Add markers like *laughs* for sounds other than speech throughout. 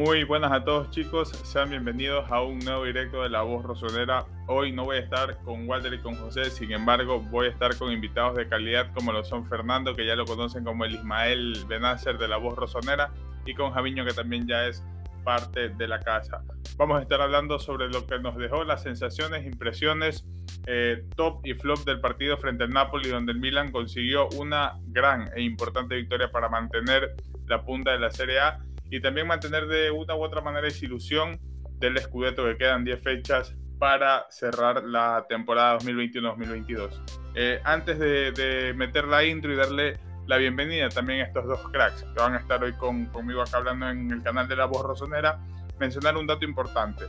Muy buenas a todos chicos, sean bienvenidos a un nuevo directo de La Voz Rosonera. Hoy no voy a estar con Walter y con José, sin embargo voy a estar con invitados de calidad como lo son Fernando, que ya lo conocen como el Ismael Benacer de La Voz Rosonera, y con Javiño, que también ya es parte de la casa. Vamos a estar hablando sobre lo que nos dejó las sensaciones, impresiones, eh, top y flop del partido frente al Napoli, donde el Milan consiguió una gran e importante victoria para mantener la punta de la Serie A y también mantener de una u otra manera esa ilusión del Scudetto que quedan 10 fechas para cerrar la temporada 2021-2022. Eh, antes de, meter la intro y darle la bienvenida también a estos dos cracks que van a estar hoy con, conmigo acá hablando en el canal de La Voz Rosonera, mencionar un dato importante.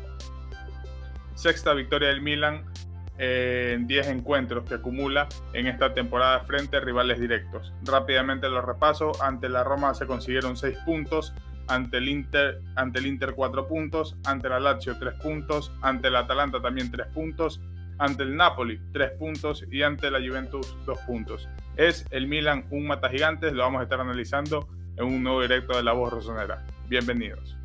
Sexta victoria del Milan eh, en 10 encuentros que acumula en esta temporada frente a rivales directos. Rápidamente lo repaso. Ante la Roma se consiguieron 6 puntos, ante el Inter, ante el Inter 4 puntos, ante la Lazio 3 puntos, ante el Atalanta también 3 puntos, ante el Napoli 3 puntos y ante la Juventus 2 puntos. Es el Milan un mata gigantes, lo vamos a estar analizando en un nuevo directo de La Voz Rosonera. Bienvenidos.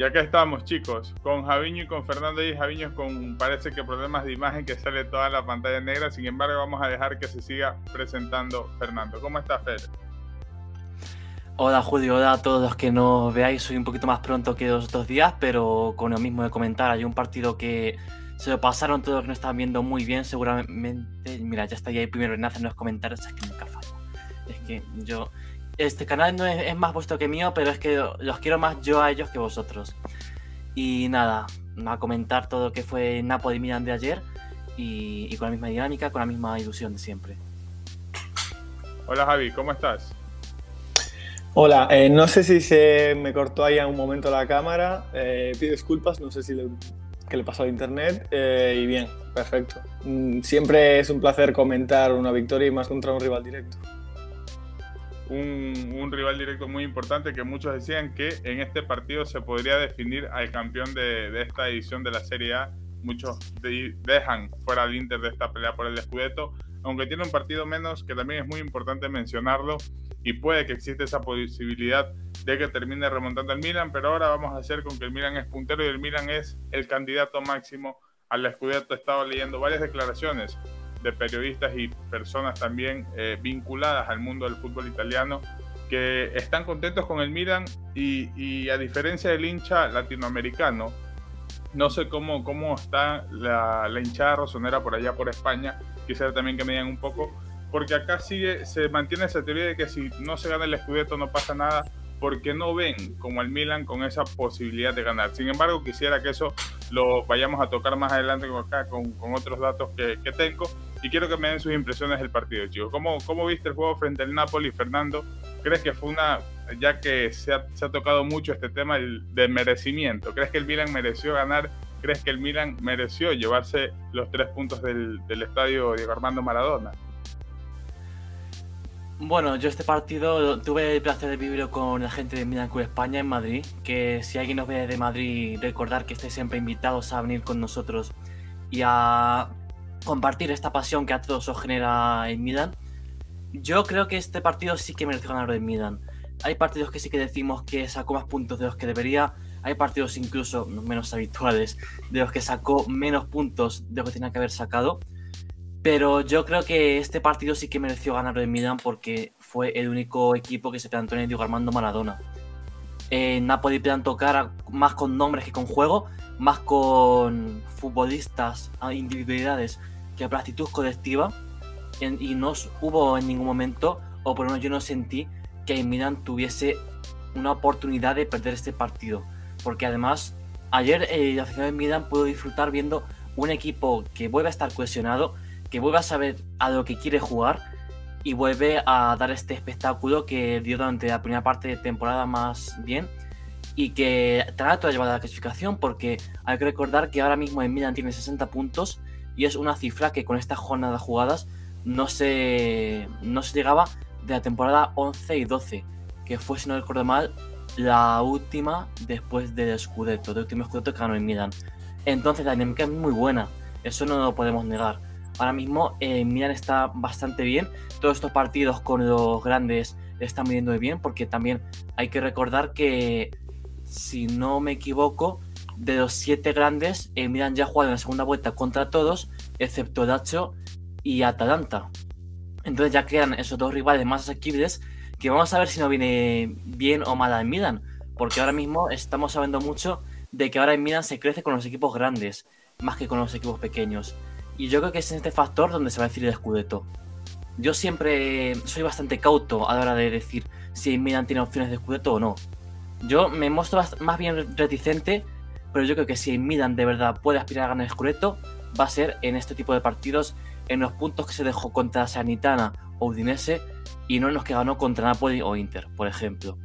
Y acá estamos, chicos, con Javiño y con Fernando y Javiño con parece que problemas de imagen que sale toda la pantalla negra. Sin embargo, vamos a dejar que se siga presentando Fernando. ¿Cómo está Fer? Hola Julio, hola a todos los que nos veáis. Soy un poquito más pronto que los otros días, pero con lo mismo de comentar, hay un partido que se lo pasaron todos los que no están viendo muy bien, seguramente. Mira, ya está ahí primero en hacer los comentarios, es que nunca fallo. Es que yo este canal no es, más vuestro que mío, pero es que los quiero más yo a ellos que vosotros. Y nada, a comentar todo lo que fue Napoli Milan de ayer y, con la misma dinámica, con la misma ilusión de siempre. Hola Javi, ¿cómo estás? Hola, eh, no sé si se me cortó ahí en un momento la cámara, eh, pido disculpas, no sé si le, qué le pasó a internet eh, y bien, perfecto. Mm, siempre es un placer comentar una victoria y más contra un rival directo un, rival directo muy importante que muchos decían que en este partido se podría definir al campeón de, esta edición de la Serie A. Muchos dejan fuera al Inter de esta pelea por el Scudetto, aunque tiene un partido menos que también es muy importante mencionarlo y puede que existe esa posibilidad de que termine remontando el Milan, pero ahora vamos a hacer con que el Milan es puntero y el Milan es el candidato máximo al Scudetto. He estado leyendo varias declaraciones de periodistas y personas también eh, vinculadas al mundo del fútbol italiano que están contentos con el Milan y, a diferencia del hincha latinoamericano, no sé cómo, cómo está la, la, hinchada rosonera por allá por España, quisiera también que me digan un poco, porque acá sigue, se mantiene esa teoría de que si no se gana el Scudetto no pasa nada, porque no ven como el Milan con esa posibilidad de ganar. Sin embargo, quisiera que eso lo vayamos a tocar más adelante acá con, con otros datos que, que tengo y quiero que me den sus impresiones del partido, chicos. ¿Cómo, cómo viste el juego frente al Napoli, Fernando? ¿Crees que fue una, ya que se ha, se ha tocado mucho este tema de merecimiento, ¿crees que el Milan mereció ganar? ¿Crees que el Milan mereció llevarse los tres puntos del, del estadio Diego Armando Maradona? Bueno, yo este partido tuve el placer de vivirlo con la gente de Milan Club España en Madrid, que si alguien nos ve de Madrid, recordar que estáis siempre invitados a venir con nosotros y a compartir esta pasión que a todos os genera en Milan. Yo creo que este partido sí que merece ganar en Milan. Hay partidos que sí que decimos que sacó más puntos de los que debería. Hay partidos incluso menos habituales de los que sacó menos puntos de los que tenía que haber sacado. Pero yo creo que este partido sí que mereció ganar en Milan porque fue el único equipo que se plantó en el Diego Armando Maradona. En Napoli plantó tocar más con nombres que con juego, más con futbolistas, individualidades que la actitud colectiva y no hubo en ningún momento, o por lo menos yo no sentí, que Milan tuviese una oportunidad de perder este partido. porque además ayer eh, la afición de Milan pudo disfrutar viendo un equipo que vuelve a estar cohesionado, que vuelve a saber a lo que quiere jugar y vuelve a dar este espectáculo que dio durante la primera parte de temporada más bien y que trata de llevar a la clasificación porque hay que recordar que ahora mismo el Milan tiene 60 puntos y es una cifra que con esta jornada jugadas no se, no se llegaba de la temporada 11 y 12, que fue, si no recuerdo mal, la última después del Scudetto, del último Scudetto que ganó el Milan. Entonces la dinámica es muy buena, eso no lo podemos negar. Ahora mismo el Milan está bastante bien, todos estos partidos con los grandes están viendo bien, porque también hay que recordar que, si no me equivoco, de los siete grandes, el Milan ya ha jugado en la segunda vuelta contra todos, excepto Dacho y Atalanta. Entonces ya quedan esos dos rivales más asequibles que vamos a ver si no viene bien o mal en Milan. Porque ahora mismo estamos sabiendo mucho de que ahora en Milan se crece con los equipos grandes, más que con los equipos pequeños. Y yo creo que es en este factor donde se va a decir el Scudetto. Yo siempre soy bastante cauto a la hora de decir si Milan tiene opciones de Scudetto o no. Yo me muestro más bien reticente, pero yo creo que si Milan de verdad puede aspirar a ganar el Scudetto, va a ser en este tipo de partidos en los puntos que se dejó contra Sanitana o Udinese y no en los que ganó contra Napoli o Inter, por ejemplo.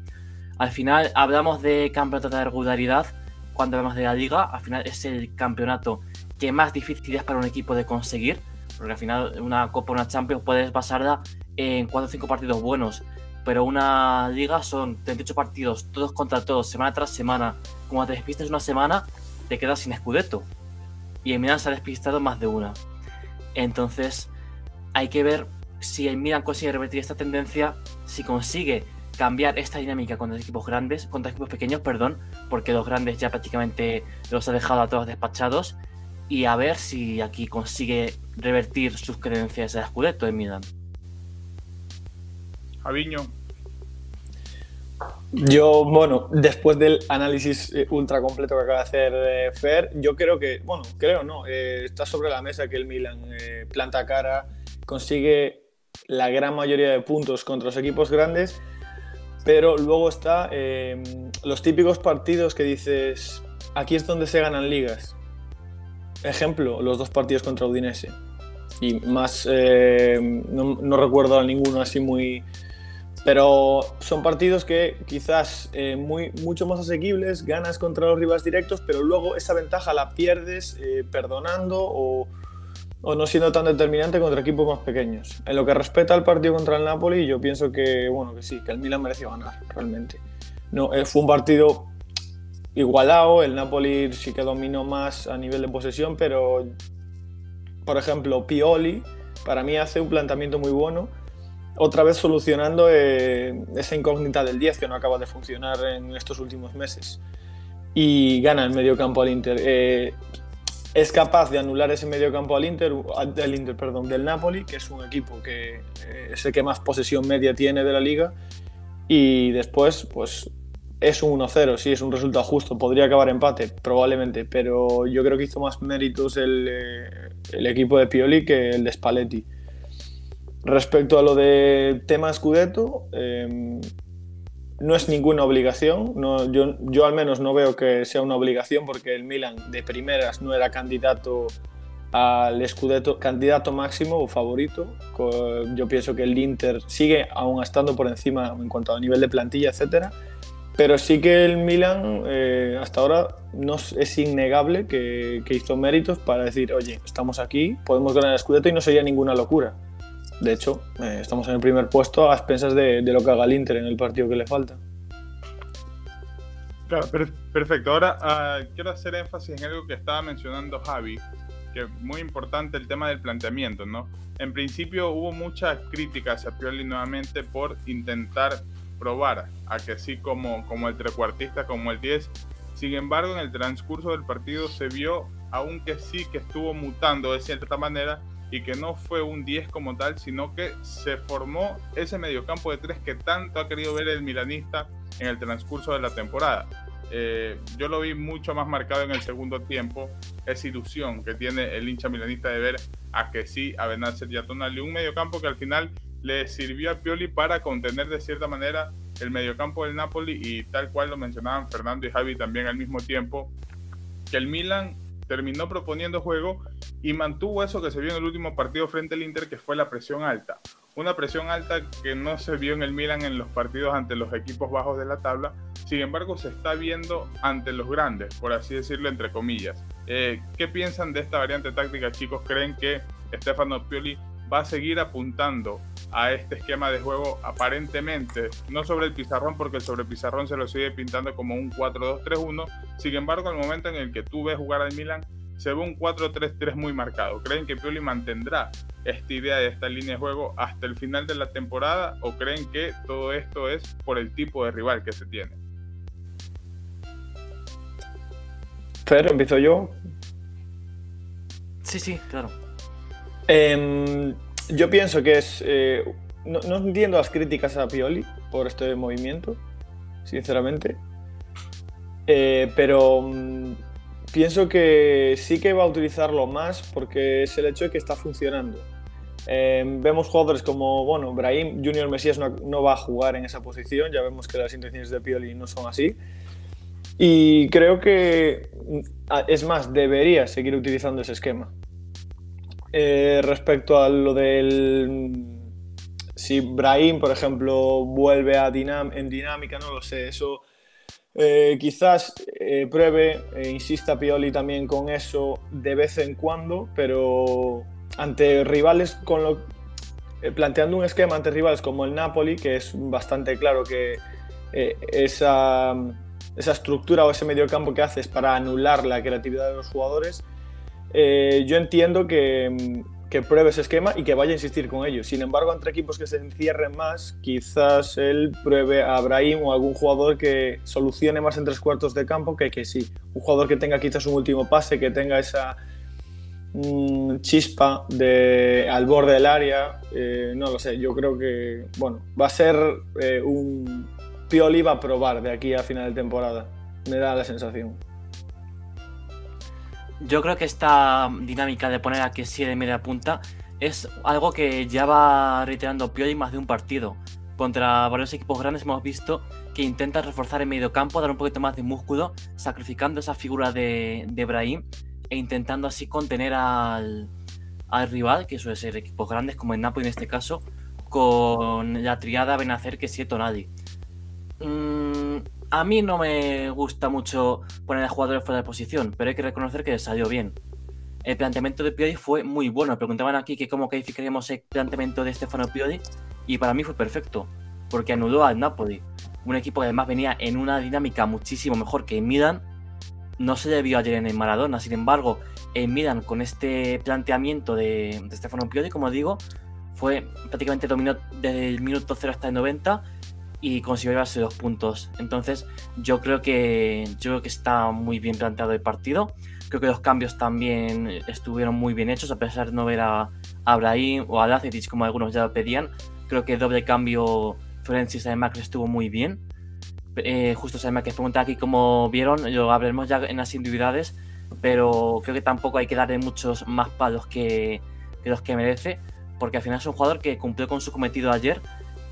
Al final hablamos de campeonato de regularidad cuando hablamos de la liga, al final es el campeonato que más difícil es para un equipo de conseguir, porque al final una Copa, una Champions puedes basarla en 4 o 5 partidos buenos, pero una liga son 38 partidos, todos contra todos, semana tras semana. Como te despistes una semana, te quedas sin escudeto. Y el Milan se ha despistado más de una. Entonces, hay que ver si el Milan consigue revertir esta tendencia, si consigue cambiar esta dinámica contra equipos grandes, contra equipos pequeños, perdón, porque los grandes ya prácticamente los ha dejado a todos despachados, y a ver si aquí consigue revertir sus creencias de Scudetto en Milan. Javiño. Yo, bueno, después del análisis eh, ultra completo que acaba de hacer eh, Fer, yo creo que, bueno, creo no, eh, está sobre la mesa que el Milan planta cara, consigue la gran mayoría de puntos contra los equipos grandes, pero luego está los típicos partidos que dices, aquí es donde se ganan ligas. Ejemplo, los dos partidos contra Udinese. Y más, no, no recuerdo a ninguno así muy, pero son partidos que quizás eh, muy, mucho más asequibles, ganas contra los rivales directos, pero luego esa ventaja la pierdes eh, perdonando o, o, no siendo tan determinante contra equipos más pequeños. En lo que respecta al partido contra el Napoli, yo pienso que, bueno, que sí, que el Milan mereció ganar, realmente. No, eh, fue un partido igualado, el Napoli sí que dominó más a nivel de posesión, pero, por ejemplo, Pioli, para mí hace un planteamiento muy bueno otra vez solucionando eh, esa incógnita del 10 que no acaba de funcionar en estos últimos meses. Y gana el medio campo al Inter. Eh, es capaz de anular ese medio campo al Inter, del Inter, perdón, del Napoli, que es un equipo que eh, es el que más posesión media tiene de la liga. Y después, pues es un 1-0, sí, es un resultado justo. Podría acabar empate, probablemente, pero yo creo que hizo más méritos el, el equipo de Pioli que el de Spalletti. Respecto a lo de tema Scudetto, em, no es ninguna obligación. No, yo, yo, al menos no veo que sea una obligación porque el Milan de primeras no era candidato al Scudetto, candidato máximo o favorito. Yo pienso que el Inter sigue aún estando por encima en cuanto a nivel de plantilla, etcétera. Pero sí que el Milan eh, hasta ahora no es innegable que, que, hizo méritos para decir, oye, estamos aquí, podemos ganar el Scudetto y no sería ninguna locura. De hecho, eh, estamos en el primer puesto a expensas de, lo que haga el Inter en el partido que le falta. Claro, perfecto. Ahora ah, quiero hacer énfasis en algo que estaba mencionando Javi, que es muy importante el tema del planteamiento, ¿no? En principio hubo muchas críticas a Pioli nuevamente por intentar probar a que sí como, como el trecuartista, como el 10. Sin embargo, en el transcurso del partido se vio, aunque sí que estuvo mutando de cierta manera, y que no fue un 10 como tal, sino que se formó ese mediocampo de tres que tanto ha querido ver el milanista en el transcurso de la temporada. Eh, yo lo vi mucho más marcado en el segundo tiempo, esa ilusión que tiene el hincha milanista de ver a que sí, a Benacer y a Tonali, un mediocampo que al final le sirvió a Pioli para contener de cierta manera el mediocampo del Napoli y tal cual lo mencionaban Fernando y Javi también al mismo tiempo, que el Milan terminó proponiendo juego y mantuvo eso que se vio en el último partido frente al Inter, que fue la presión alta. Una presión alta que no se vio en el Milan en los partidos ante los equipos bajos de la tabla, sin embargo se está viendo ante los grandes, por así decirlo entre comillas. Eh, ¿Qué piensan de esta variante táctica, chicos? ¿Creen que Stefano Pioli va a seguir apuntando a este esquema de juego aparentemente, no sobre el pizarrón, porque sobre el pizarrón se lo sigue pintando como un 4-2-3-1. Sin embargo, al momento en el que tú ves jugar al Milan, se ve un 4-3-3 muy marcado. ¿Creen que Pioli mantendrá esta idea de esta línea de juego hasta el final de la temporada o creen que todo esto es por el tipo de rival que se tiene? Fer, empiezo yo. Sí, sí, claro. Em, yo pienso que es. Eh, no, entiendo las críticas a Pioli por este movimiento, sinceramente. Eh, pero mm, pienso que sí que va a utilizarlo más porque es el hecho de que está funcionando. Em, vemos jugadores como, bueno, Brahim Junior Mesías no, no, va a jugar en esa posición, ya vemos que las intenciones de Pioli no son así. Y creo que, mm, es más, debería seguir utilizando ese esquema. Eh, respecto a lo del. Si Brahim, por ejemplo, vuelve a en dinámica, no lo sé. Eso eh, quizás eh, pruebe, insista Pioli también con eso de vez en cuando, pero ante rivales con lo. planteando un esquema ante rivales como el Napoli, que es bastante claro que esa, esa estructura o ese mediocampo que haces para anular la creatividad de los jugadores eh, yo entiendo que, pruebe ese esquema y que vaya a insistir con ellos. Sin embargo, entre equipos que se encierren más, quizás él pruebe a Abraham o algún jugador que solucione más en tres cuartos de campo que que sí. Un jugador que tenga quizás un último pase, que tenga esa mm, chispa de, al borde del área. Eh, no lo sé, yo creo que bueno, va a ser eh, un Pioli va a probar de aquí a final de temporada. Me da la sensación. Yo creo que esta dinámica de poner a que sí de media punta es algo que ya va reiterando Pioli más de un partido. Contra varios equipos grandes hemos visto que intenta reforzar el medio campo, dar un poquito más de músculo, sacrificando esa figura de, de Brahim e intentando así contener al, al rival, que suele ser equipos grandes como el Napoli en este caso, con la triada Benacer que siete nadie. Mm, a mí no me gusta mucho poner a jugadores fuera de posición, pero hay que reconocer que salió bien. El planteamiento de Piodi fue muy bueno. Preguntaban aquí que cómo calificaríamos el planteamiento de Stefano Piodi y para mí fue perfecto, porque anuló al Napoli, un equipo que además venía en una dinámica muchísimo mejor que en Milan. No se le vio ayer en el Maradona, sin embargo, en Milan con este planteamiento de, Stefano Piodi, como digo, fue prácticamente dominó desde el minuto 0 hasta el 90 y consiguió llevarse dos puntos. Entonces, yo creo que yo creo que está muy bien planteado el partido. Creo que los cambios también estuvieron muy bien hechos, a pesar de no ver a Abraham o a Lacetic como algunos ya lo pedían. Creo que doble cambio Florencis además estuvo muy bien. Eh, justo se que pregunta aquí cómo vieron, lo hablaremos ya en las individualidades, pero creo que tampoco hay que darle muchos más palos que, que los que merece, porque al final es un jugador que cumplió con su cometido ayer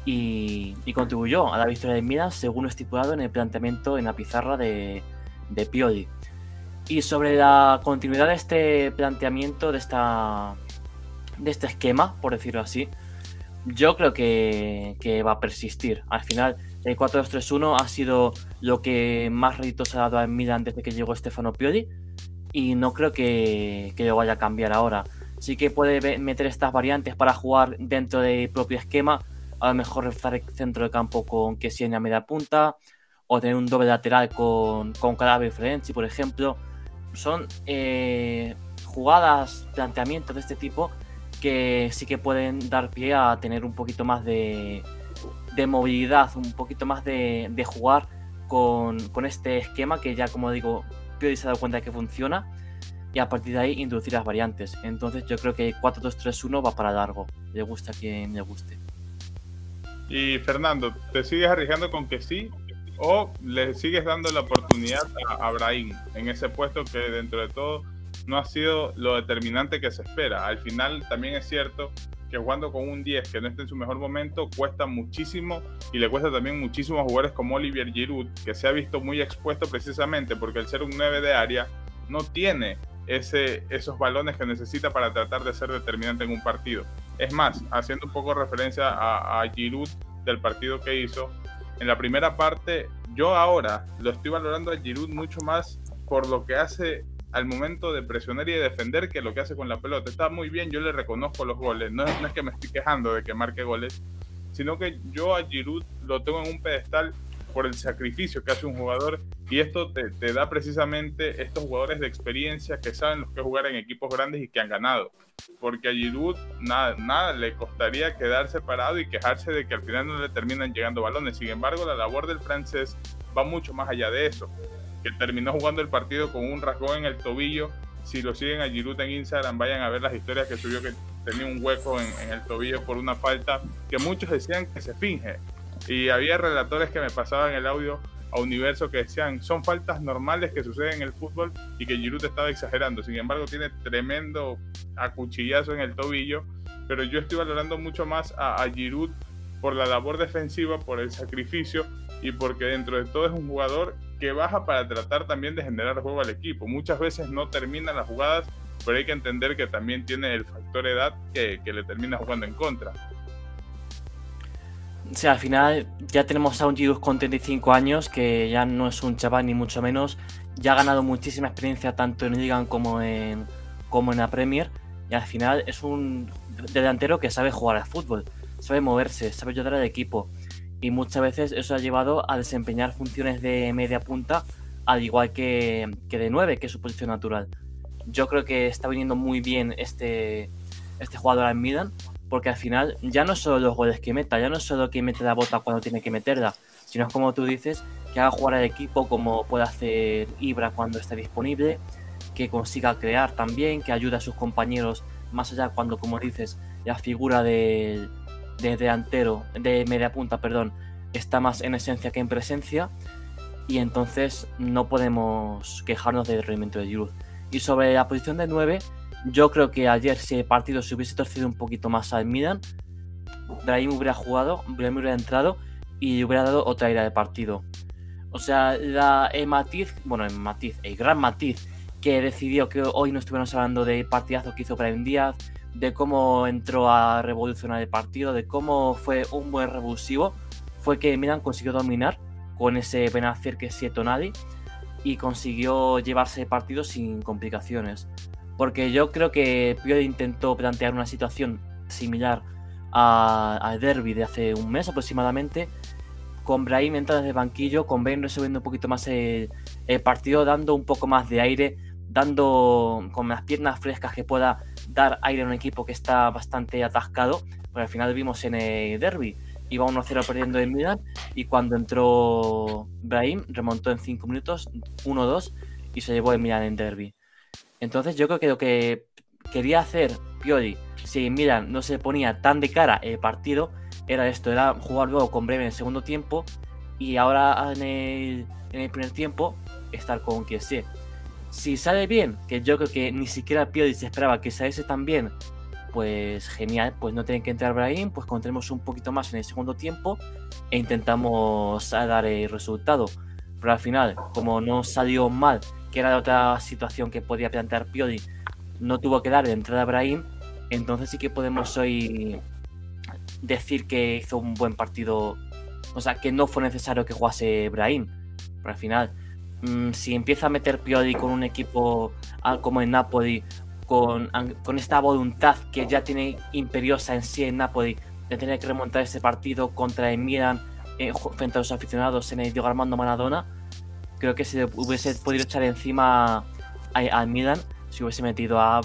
y, contribuyó a la victoria de Milan según estipulado en el planteamiento en la pizarra de, de Pioli. Y sobre la continuidad de este planteamiento, de, esta, de este esquema, por decirlo así, yo creo que, va a persistir. Al final, el 4-2-3-1 ha sido lo que más réditos ha dado a Milan desde que llegó Stefano Pioli y no creo que, que lo vaya a cambiar ahora. Sí que puede meter estas variantes para jugar dentro del propio esquema, a lo mejor reforzar el centro de campo con que en la media punta, o tener un doble lateral con, con y Frenzy, por ejemplo. Son eh, jugadas, planteamientos de este tipo que sí que pueden dar pie a tener un poquito más de, de movilidad, un poquito más de, de jugar con, con, este esquema que ya, como digo, Piodi se ha dado cuenta de que funciona y a partir de ahí introducir las variantes. Entonces yo creo que 4-2-3-1 va para largo, le gusta a quien le guste. Y Fernando, ¿te sigues arriesgando con que sí o le sigues dando la oportunidad a Abraham en ese puesto que dentro de todo no ha sido lo determinante que se espera? Al final también es cierto que jugando con un 10 que no esté en su mejor momento cuesta muchísimo y le cuesta también muchísimo a jugadores como Olivier Giroud, que se ha visto muy expuesto precisamente porque el ser un 9 de área no tiene ese, esos balones que necesita para tratar de ser determinante en un partido. Es más, haciendo un poco referencia a, Giroud del partido que hizo, en la primera parte yo ahora lo estoy valorando a Giroud mucho más por lo que hace al momento de presionar y de defender que lo que hace con la pelota. Está muy bien, yo le reconozco los goles. No, no es que me estoy quejando de que marque goles, sino que yo a Giroud lo tengo en un pedestal por el sacrificio que hace un jugador y esto te, te, da precisamente estos jugadores de experiencia que saben los que jugar en equipos grandes y que han ganado. Porque a Giroud nada, nada le costaría quedarse parado y quejarse de que al final no le terminan llegando balones. Sin embargo, la labor del francés va mucho más allá de eso que terminó jugando el partido con un rasgón en el tobillo. Si lo siguen a Giroud en Instagram, vayan a ver las historias que subió que tenía un hueco en, en, el tobillo por una falta que muchos decían que se finge. Y había relatores que me pasaban el audio a Universo que decían son faltas normales que suceden en el fútbol y que Giroud estaba exagerando. Sin embargo, tiene tremendo acuchillazo en el tobillo. Pero yo estoy valorando mucho más a, a Giroud por la labor defensiva, por el sacrificio y porque dentro de todo es un jugador que baja para tratar también de generar juego al equipo. Muchas veces no terminan las jugadas, pero hay que entender que también tiene el factor edad que, que le termina jugando en contra. O sea, al final ya tenemos a un Giroud con 35 años, que ya no es un chaval ni mucho menos. Ya ha ganado muchísima experiencia tanto en Liga como en, como en la Premier. Y al final es un delantero que sabe jugar al fútbol, sabe moverse, sabe ayudar al equipo y muchas veces eso ha llevado a desempeñar funciones de media punta al igual que, que de 9, que es su posición natural. Yo creo que está viniendo muy bien este, este jugador en Milan, porque al final ya no solo los goles que meta, ya no solo que mete la bota cuando tiene que meterla, sino como tú dices, que haga jugar al equipo como puede hacer Ibra cuando esté disponible, que consiga crear también, que ayude a sus compañeros más allá cuando, como dices, la figura del de delantero, de media punta, perdón, está más en esencia que en presencia. Y entonces no podemos quejarnos del rendimiento de Giroud. Y sobre la posición de 9, yo creo que ayer si el partido se hubiese torcido un poquito más al Milan, Brahim hubiera jugado, Brahim hubiera entrado y hubiera dado otra ira de partido. O sea, la, el matiz, bueno, el matiz, el gran matiz que decidió que hoy no estuviéramos hablando del partidazo que hizo Brahim Díaz, de cómo entró a revolucionar el partido, de cómo fue un buen revulsivo, fue que Milan consiguió dominar con ese Benacer que es Tonali y consiguió llevarse el partido sin complicaciones. Porque yo creo que Pioli intentó plantear una situación similar al derby de hace un mes aproximadamente, con Brahim entrando desde banquillo, con Ben resolviendo un poquito más el, partido, dando un poco más de aire, dando con las piernas frescas que pueda dar aire a un equipo que está bastante atascado, pero al final vimos en el derby, iba 1-0 perdiendo en Milan y cuando entró Brahim remontó en 5 minutos 1-2 y se llevó el Milan en derby. Entonces yo creo que lo que quería hacer Pioli si Milan no se ponía tan de cara el partido era esto, era jugar luego con Bremen en el segundo tiempo y ahora en el, primer tiempo estar con Kiese si sale bien, que yo creo que ni siquiera Piodi se esperaba que saliese tan bien, pues genial, pues no tienen que entrar Brahim, pues contemos un poquito más en el segundo tiempo e intentamos dar el resultado. Pero al final, como no salió mal, que era la otra situación que podía plantear Piodi, no tuvo que dar de entrada a Brahim, entonces sí que podemos hoy decir que hizo un buen partido, o sea, que no fue necesario que jugase Brahim. Pero al final, Mm, si empieza a meter Pioli con un equipo ah, como en Napoli, con, con, esta voluntad que ya tiene imperiosa en sí en Napoli, de tener que remontar ese partido contra el Milan eh, frente a los aficionados en el Diego Armando Maradona, creo que se hubiese podido echar encima al Milan si hubiese metido a,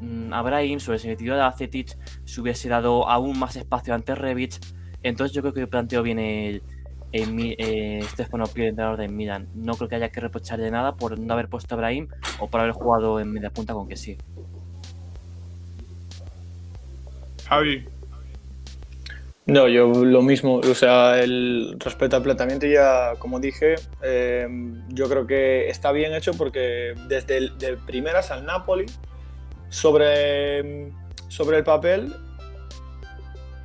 mm, a Brahim, si hubiese metido a Cetic, si hubiese dado aún más espacio ante Rebic. Entonces yo creo que planteo bien el, en eh, Stefano Pioli, entrenador de Milan. No creo que haya que reprocharle nada por no haber puesto a Brahim o por haber jugado en media punta con que sí. Javi. No, yo lo mismo, o sea, el respecto al planteamiento ya, como dije, eh, yo creo que está bien hecho porque desde el, de primeras al Napoli, sobre, sobre el papel,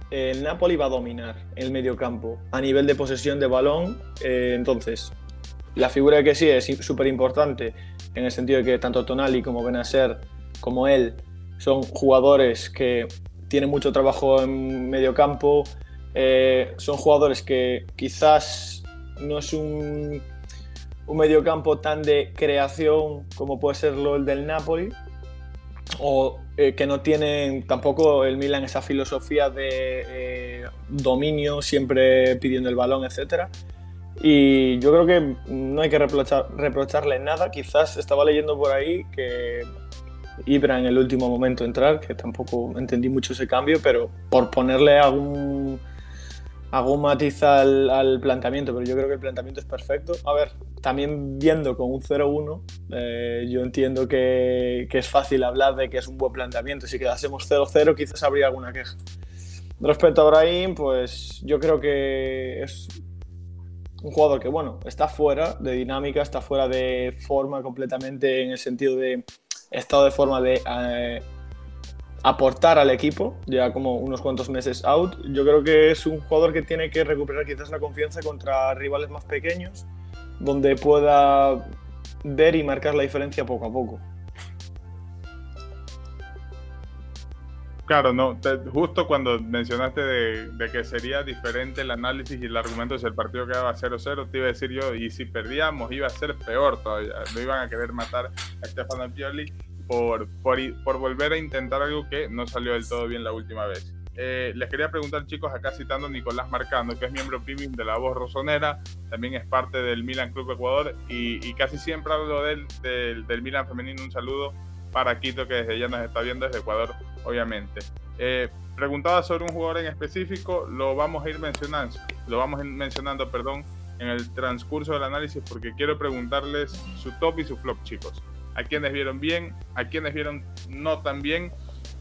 el Napoli va a dominar el medio campo a nivel de posesión de balón. Eh, entonces, la figura que sí es súper importante en el sentido de que tanto Tonali como Benacer como él son jugadores que tienen mucho trabajo en medio campo, eh, son jugadores que quizás no es un, un medio campo tan de creación como puede serlo el del Napoli, o eh, que no tienen tampoco el Milan esa filosofía de eh, dominio, siempre pidiendo el balón, etc. Y yo creo que no hay que reprochar, reprocharle nada. Quizás estaba leyendo por ahí que Ibra en el último momento entrar, que tampoco entendí mucho ese cambio, pero por ponerle algún algún matiz al, planteamiento, pero yo creo que el planteamiento es perfecto. A ver, también viendo con un 0-1, eh, yo entiendo que, es fácil hablar de que es un buen planteamiento. Si quedásemos 0-0, quizás habría alguna queja. Respecto a Brahim, pues yo creo que es un jugador que, bueno, está fuera de dinámica, está fuera de forma completamente en el sentido de estado de forma de eh, aportar al equipo, ya como unos cuantos meses out. Yo creo que es un jugador que tiene que recuperar quizás la confianza contra rivales más pequeños, donde pueda ver y marcar la diferencia poco a poco. Claro, no, justo cuando mencionaste de, que sería diferente el análisis y el argumento si el partido quedaba 0-0, te iba a decir yo, y si perdíamos iba a ser peor todavía, no iban a querer matar a Stefano Pioli por, por, volver a intentar algo que no salió del todo bien la última vez. Eh, les quería preguntar, chicos, acá citando a Nicolás Marcando, que es miembro premium de La Voz Rosonera, también es parte del Milan Club Ecuador y, casi siempre hablo de él, del, del, Milan Femenino. Un saludo para Quito, que desde ya nos está viendo desde Ecuador, obviamente. Eh, preguntaba sobre un jugador en específico, lo vamos a ir mencionando, lo vamos a ir mencionando, perdón, en el transcurso del análisis porque quiero preguntarles su top y su flop, chicos a quienes vieron bien, a quienes vieron no tan bien.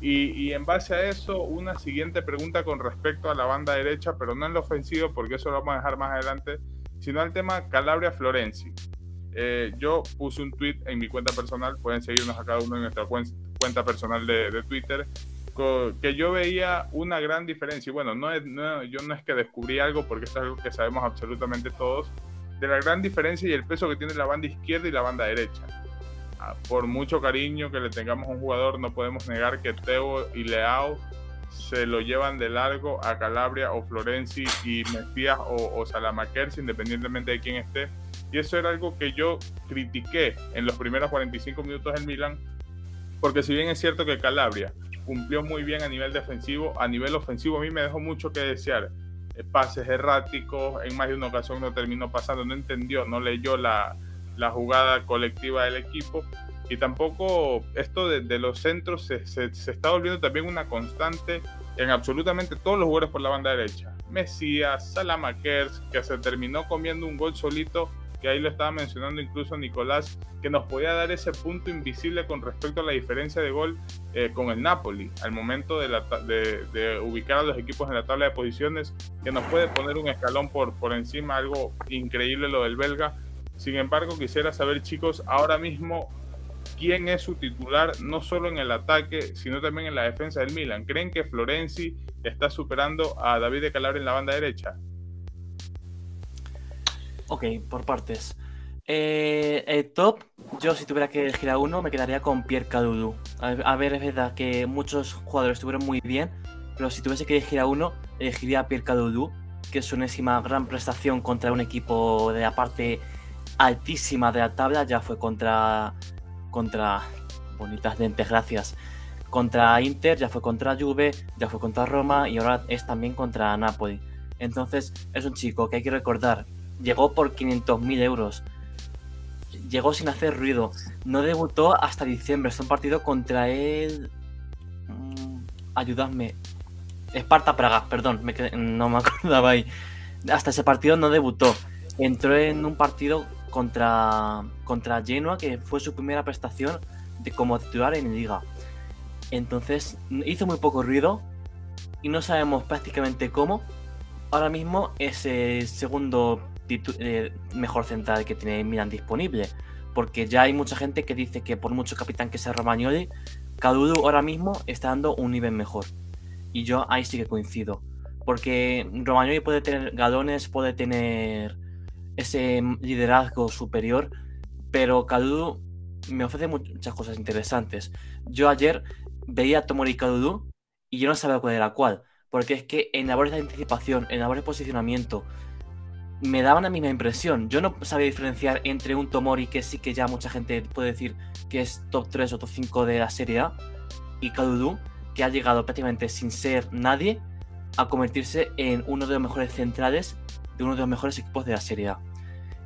Y, en base a eso, una siguiente pregunta con respecto a la banda derecha, pero no en lo ofensivo, porque eso lo vamos a dejar más adelante, sino al tema Calabria-Florenzi. Eh, yo puse un tweet en mi cuenta personal, pueden seguirnos a cada uno en nuestra cuenta personal de, Twitter, que yo veía una gran diferencia. Y bueno, no, es, yo no es que descubrí algo, porque es algo que sabemos absolutamente todos, de la gran diferencia y el peso que tiene la banda izquierda y la banda derecha por mucho cariño que le tengamos a un jugador, no podemos negar que Teo y Leao se lo llevan de largo a Calabria o Florenzi y Mesías o, o Salamakers, independientemente de quién esté. Y eso era algo que yo critiqué en los primeros 45 minutos del Milan, porque si bien es cierto que Calabria cumplió muy bien a nivel defensivo, a nivel ofensivo a mí me dejó mucho que desear. Eh, pases erráticos, en más de una ocasión no terminó pasando, no entendió, no leyó la, la jugada colectiva del equipo. Y tampoco esto de, los centros se, se, está volviendo también una constante en absolutamente todos los jugadores por la banda derecha. Mesías, Salamakers, que se terminó comiendo un gol solito, que ahí lo estaba mencionando incluso Nicolás, que nos podía dar ese punto invisible con respecto a la diferencia de gol eh, con el Napoli, al momento de, la, de, ubicar a los equipos en la tabla de posiciones, que nos puede poner un escalón por, por encima, algo increíble lo del belga sin embargo, quisiera saber, chicos, ahora mismo, quién es su titular, no solo en el ataque, sino también en la defensa del Milan. ¿Creen que Florenzi está superando a David de Calabria en la banda derecha? Ok, por partes. Eh, el top, yo si tuviera que elegir a uno, me quedaría con Pierre Cadudu. A, ver, es verdad que muchos jugadores estuvieron muy bien, pero si tuviese que elegir a uno, elegiría a Pierre Cadudu, que es una enésima gran prestación contra un equipo de aparte altísima de la tabla, ya fue contra, contra bonitas lentes, gracias, contra Inter, ya fue contra Juve, ya fue contra Roma y ahora es también contra Napoli. Entonces es un chico que hay que recordar, llegó por 500.000 euros, llegó sin hacer ruido, no debutó hasta diciembre, es un partido contra él... Mm, ayudadme. Esparta Praga, perdón, no me *laughs* acordaba ahí. Hasta ese partido no debutó. Entró en un partido contra, contra Genoa, que fue su primera prestación de, como titular en Liga. Entonces hizo muy poco ruido y no sabemos prácticamente cómo. Ahora mismo es el segundo eh, mejor central que tiene Milan disponible. Porque ya hay mucha gente que dice que por mucho capitán que sea Romagnoli, Cadudu ahora mismo está dando un nivel mejor. Y yo ahí sí que coincido. Porque Romagnoli puede tener galones, puede tener ese liderazgo superior, pero Kalulu me ofrece muchas cosas interesantes. Yo ayer veía a Tomori Kalulu y yo no sabía cuál era cuál, porque es que en labores de anticipación, en labores de posicionamiento, me daban la misma impresión. Yo no sabía diferenciar entre un Tomori, que sí que ya mucha gente puede decir que es top 3 o top 5 de la Serie A, y Kalulu, que ha llegado prácticamente sin ser nadie a convertirse en uno de los mejores centrales de uno de los mejores equipos de la Serie A.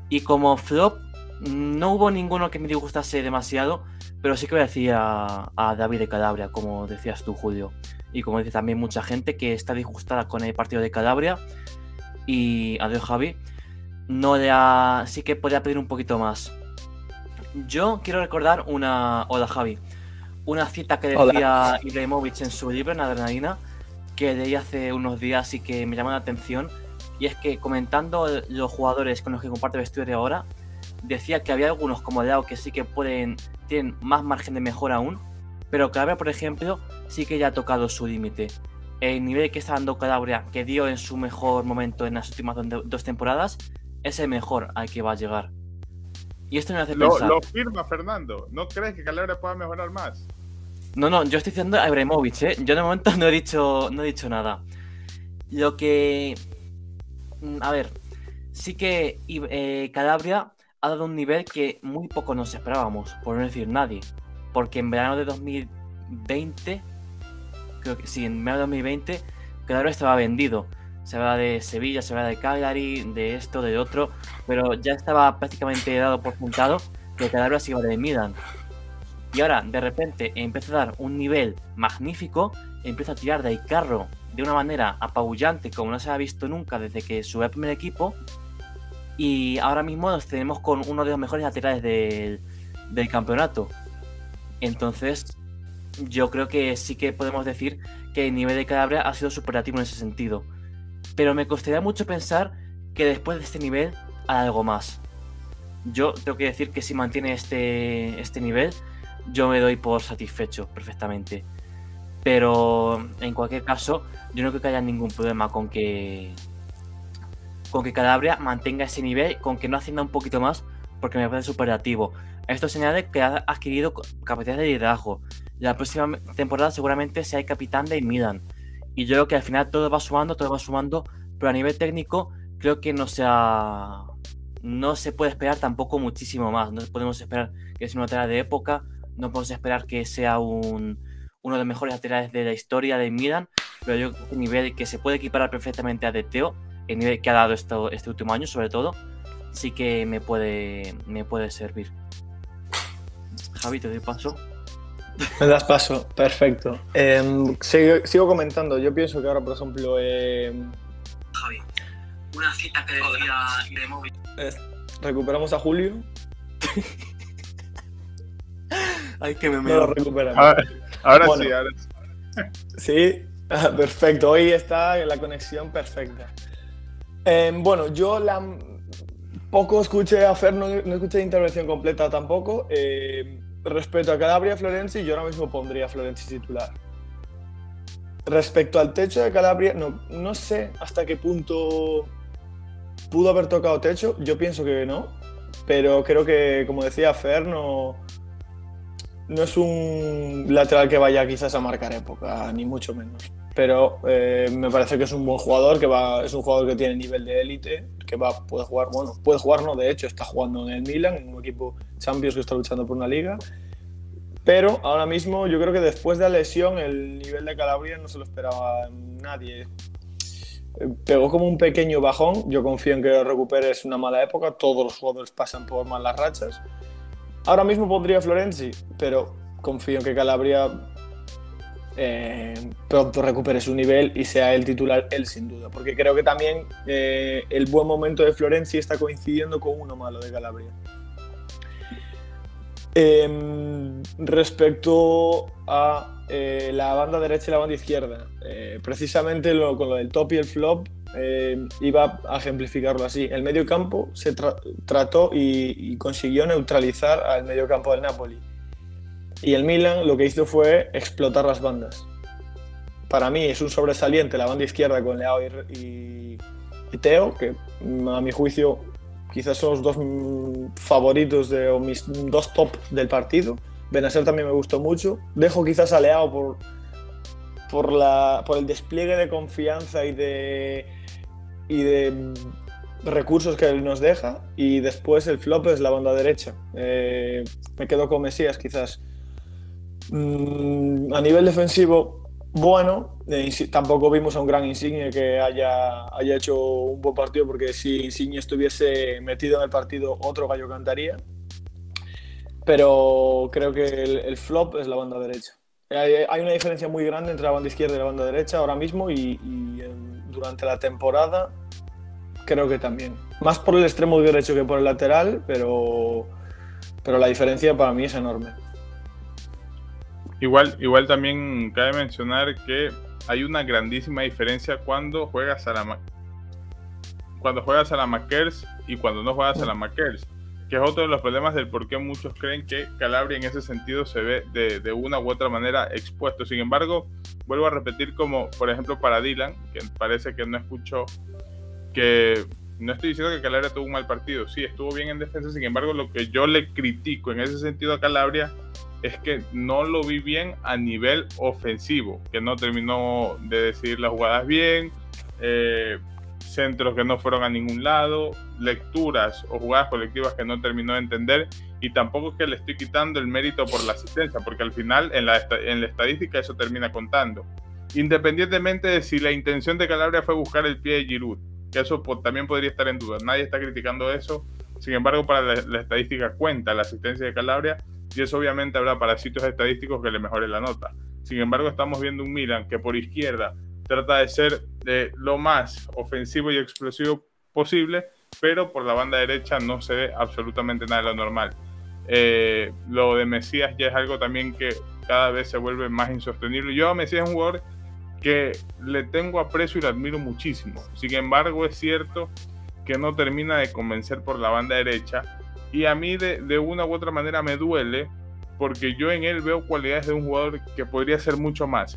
Y como flop, no hubo ninguno que me disgustase demasiado, pero sí que voy a decir a, David de Calabria, como decías tú, Julio. Y como dice también mucha gente que está disgustada con el partido de Calabria. Y adiós, Javi. No le ha... Sí que podría pedir un poquito más. Yo quiero recordar una. Hola, Javi. Una cita que decía Ibrahimovic en su libro, en Adrenalina, que leí hace unos días y que me llama la atención y es que comentando los jugadores con los que comparte vestuario ahora, decía que había algunos como Leao que sí que pueden, tienen más margen de mejora aún, pero Calabria, por ejemplo, sí que ya ha tocado su límite. El nivel que está dando Calabria, que dio en su mejor momento en las últimas dos temporadas, es el mejor al que va a llegar. Y esto me hace lo, pensar. Lo firma Fernando. ¿No crees que Calabria pueda mejorar más? No, no, yo estoy diciendo a Ibrahimovic, ¿eh? Yo de momento no he dicho, no he dicho nada. Lo que Mm, a ver, sí que eh, Calabria ha dado un nivel que muy poco nos esperábamos, por no decir nadie. Porque en verano de 2020, creo que sí, en verano de 2020, Calabria estaba vendido. Se habla de Sevilla, se habla de Cagliari, de esto, de otro, pero ya estaba prácticamente dado por juntado que Calabria se iba de Milan. Y ahora, de repente, empieza a dar un nivel magnífico, empieza a tirar de carro de una manera apabullante como no se ha visto nunca desde que sube al primer equipo. Y ahora mismo nos tenemos con uno de los mejores laterales del, del campeonato. Entonces, yo creo que sí que podemos decir que el nivel de Calabria ha sido superativo en ese sentido. Pero me costaría mucho pensar que después de este nivel hay algo más. Yo tengo que decir que si mantiene este, este nivel, yo me doy por satisfecho perfectamente. Pero en cualquier caso, yo no creo que haya ningún problema con que con que Calabria mantenga ese nivel, con que no hacienda un poquito más, porque me parece superativo. Esto señala que ha adquirido capacidad de liderazgo. La próxima temporada seguramente sea el capitán de Milan. Y yo creo que al final todo va sumando, todo va sumando, pero a nivel técnico creo que no sea no se puede esperar tampoco muchísimo más. No podemos esperar que sea una tarea de época, no podemos esperar que sea un, uno de los mejores laterales de la historia de Milan, pero yo creo que el nivel que se puede equiparar perfectamente a Teo, el nivel que ha dado esto, este último año sobre todo, sí que me puede, me puede servir. Javi, te doy paso. Me das paso, perfecto. Em, sigo, comentando, yo pienso que ahora, por ejemplo... Em, Javi, una cita que decía de móvil. ¿Recuperamos a Julio? Ay, que me, lo recuperamos. Ahora sí, ahora sí. Sí, perfecto. Hoy está la conexión perfecta. Em, bueno, yo la, poco escuché a Fer, no, escuché la intervención completa tampoco. Respecto a Calabria Florenzi, yo ahora mismo pondría a Florenzi titular. Respecto al techo de Calabria, no, no sé hasta qué punto pudo haber tocado techo. Yo pienso que no, pero creo que, como decía Fer, no, no es un lateral que vaya quizás a marcar época, ni mucho menos. Pero eh, me parece que es un buen jugador, que va, es un jugador que tiene nivel de élite, que va, puede jugar, bueno, puede jugar, no, de hecho está jugando en el Milan, en un equipo Champions que está luchando por una liga. Pero ahora mismo yo creo que después de la lesión el nivel de Calabria no se lo esperaba nadie. Pegó como un pequeño bajón, yo confío en que lo recupere, es una mala época, todos los jugadores pasan por malas rachas Ahora mismo pondría Florenzi, pero confío en que Calabria eh, pronto recupere su nivel y sea el titular él sin duda, porque creo que también eh, el buen momento de Florenzi está coincidiendo con uno malo de Calabria. Em, respecto a eh, la banda derecha y la banda izquierda, precisamente con lo del top y el flop, eh, iba a ejemplificarlo así. El medio campo se trató y, consiguió neutralizar al medio campo del Napoli. Y el Milan lo que hizo fue explotar las bandas. para mí es un sobresaliente la banda izquierda con Leao y, Teo, que a mi juicio quizás son los dos favoritos de, o mis dos top del partido. Benacer también me gustó mucho. Dejo quizás a Leao por, por, la, por el despliegue de confianza y de, y de recursos que él nos deja. Y después el flop es la banda derecha. Eh, me quedo con Mesías quizás. Mm, a nivel defensivo, bueno, eh, tampoco vimos a un gran Insigne que haya, haya hecho un buen partido, porque si Insigne estuviese metido en el partido, otro gallo cantaría. Pero creo que el, flop es la banda derecha. Hay, una diferencia muy grande entre la banda izquierda y la banda derecha ahora mismo y, durante la temporada creo que también. Más por el extremo derecho que por el lateral, pero, pero la diferencia para mí es enorme. Igual, igual también cabe mencionar que hay una grandísima diferencia cuando juegas a la cuando juegas a la Makers y cuando no juegas a la Makers, que es otro de los problemas del por qué muchos creen que Calabria en ese sentido se ve de, de, una u otra manera expuesto. Sin embargo, vuelvo a repetir como por ejemplo para Dylan, que parece que no escuchó que no estoy diciendo que Calabria tuvo un mal partido, sí, estuvo bien en defensa, sin embargo, lo que yo le critico en ese sentido a Calabria es que no lo vi bien a nivel ofensivo, que no terminó de decidir las jugadas bien, eh, centros que no fueron a ningún lado, lecturas o jugadas colectivas que no terminó de entender y tampoco es que le estoy quitando el mérito por la asistencia, porque al final en la, estadística eso termina contando. Independientemente de si la intención de Calabria fue buscar el pie de Giroud, que eso también podría estar en duda, nadie está criticando eso, sin embargo para la estadística cuenta la asistencia de Calabria y eso obviamente habrá para sitios estadísticos que le mejore la nota. Sin embargo, estamos viendo un Milan que por izquierda trata de ser de lo más ofensivo y explosivo posible, pero por la banda derecha no se ve absolutamente nada de lo normal. Eh, lo de Mesías ya es algo también que cada vez se vuelve más insostenible. Yo a Mesías es un jugador que le tengo aprecio y lo admiro muchísimo. Sin embargo, es cierto que no termina de convencer por la banda derecha y a mí de, una u otra manera me duele porque yo en él veo cualidades de un jugador que podría ser mucho más.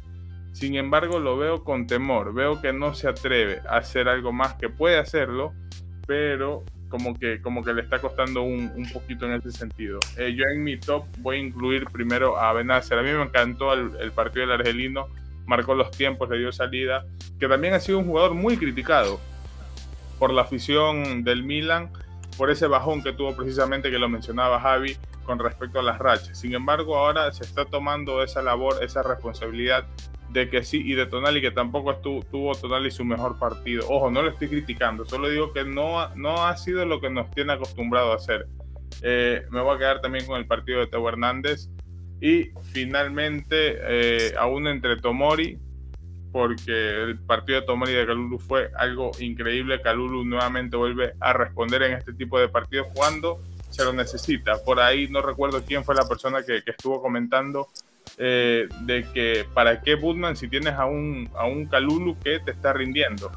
Sin embargo, lo veo con temor, veo que no se atreve a hacer algo más, que puede hacerlo, pero como que, como que le está costando un, un poquito en ese sentido. Eh, yo en mi top voy a incluir primero a Benacer. A mí me encantó el, el partido del argelino, marcó los tiempos, le dio salida, que también ha sido un jugador muy criticado por la afición del Milan por ese bajón que tuvo precisamente que lo mencionaba Javi con respecto a las rachas. Sin embargo, ahora se está tomando esa labor, esa responsabilidad de que sí y de Tonali, que tampoco estuvo, tuvo Tonali su mejor partido. Ojo, no lo estoy criticando, solo digo que no, no ha sido lo que nos tiene acostumbrado a hacer. Eh, me voy a quedar también con el partido de Teo Hernández. Y finalmente, eh, aún entre Tomori, porque el partido de Tomori y de Calulu fue algo increíble. Calulu nuevamente vuelve a responder en este tipo de partidos cuando se lo necesita. Por ahí no recuerdo quién fue la persona que, que estuvo comentando eh, de que para qué Budman si tienes a un, a un Calulu que te está rindiendo.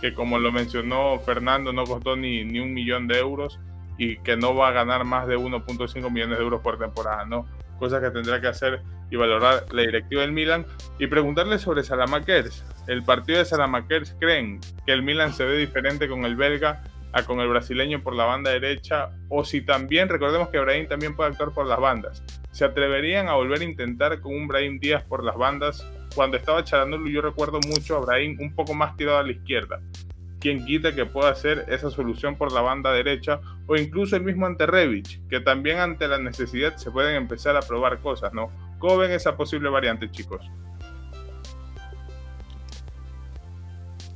Que como lo mencionó Fernando, no costó ni, ni un millón de euros y que no va a ganar más de 1.5 millones de euros por temporada, ¿no? Cosa que tendrá que hacer y valorar la directiva del Milan y preguntarle sobre Salamakers. El partido de Salamakers creen que el Milan se ve diferente con el belga a con el brasileño por la banda derecha o si también, recordemos que Brahim también puede actuar por las bandas. ¿Se atreverían a volver a intentar con un Brahim Díaz por las bandas? Cuando estaba Charanolo yo recuerdo mucho a Brahim un poco más tirado a la izquierda. Quien quita que pueda hacer esa solución por la banda derecha o incluso el mismo ante Revich, que también ante la necesidad se pueden empezar a probar cosas, ¿no? ¿Cómo ven esa posible variante, chicos?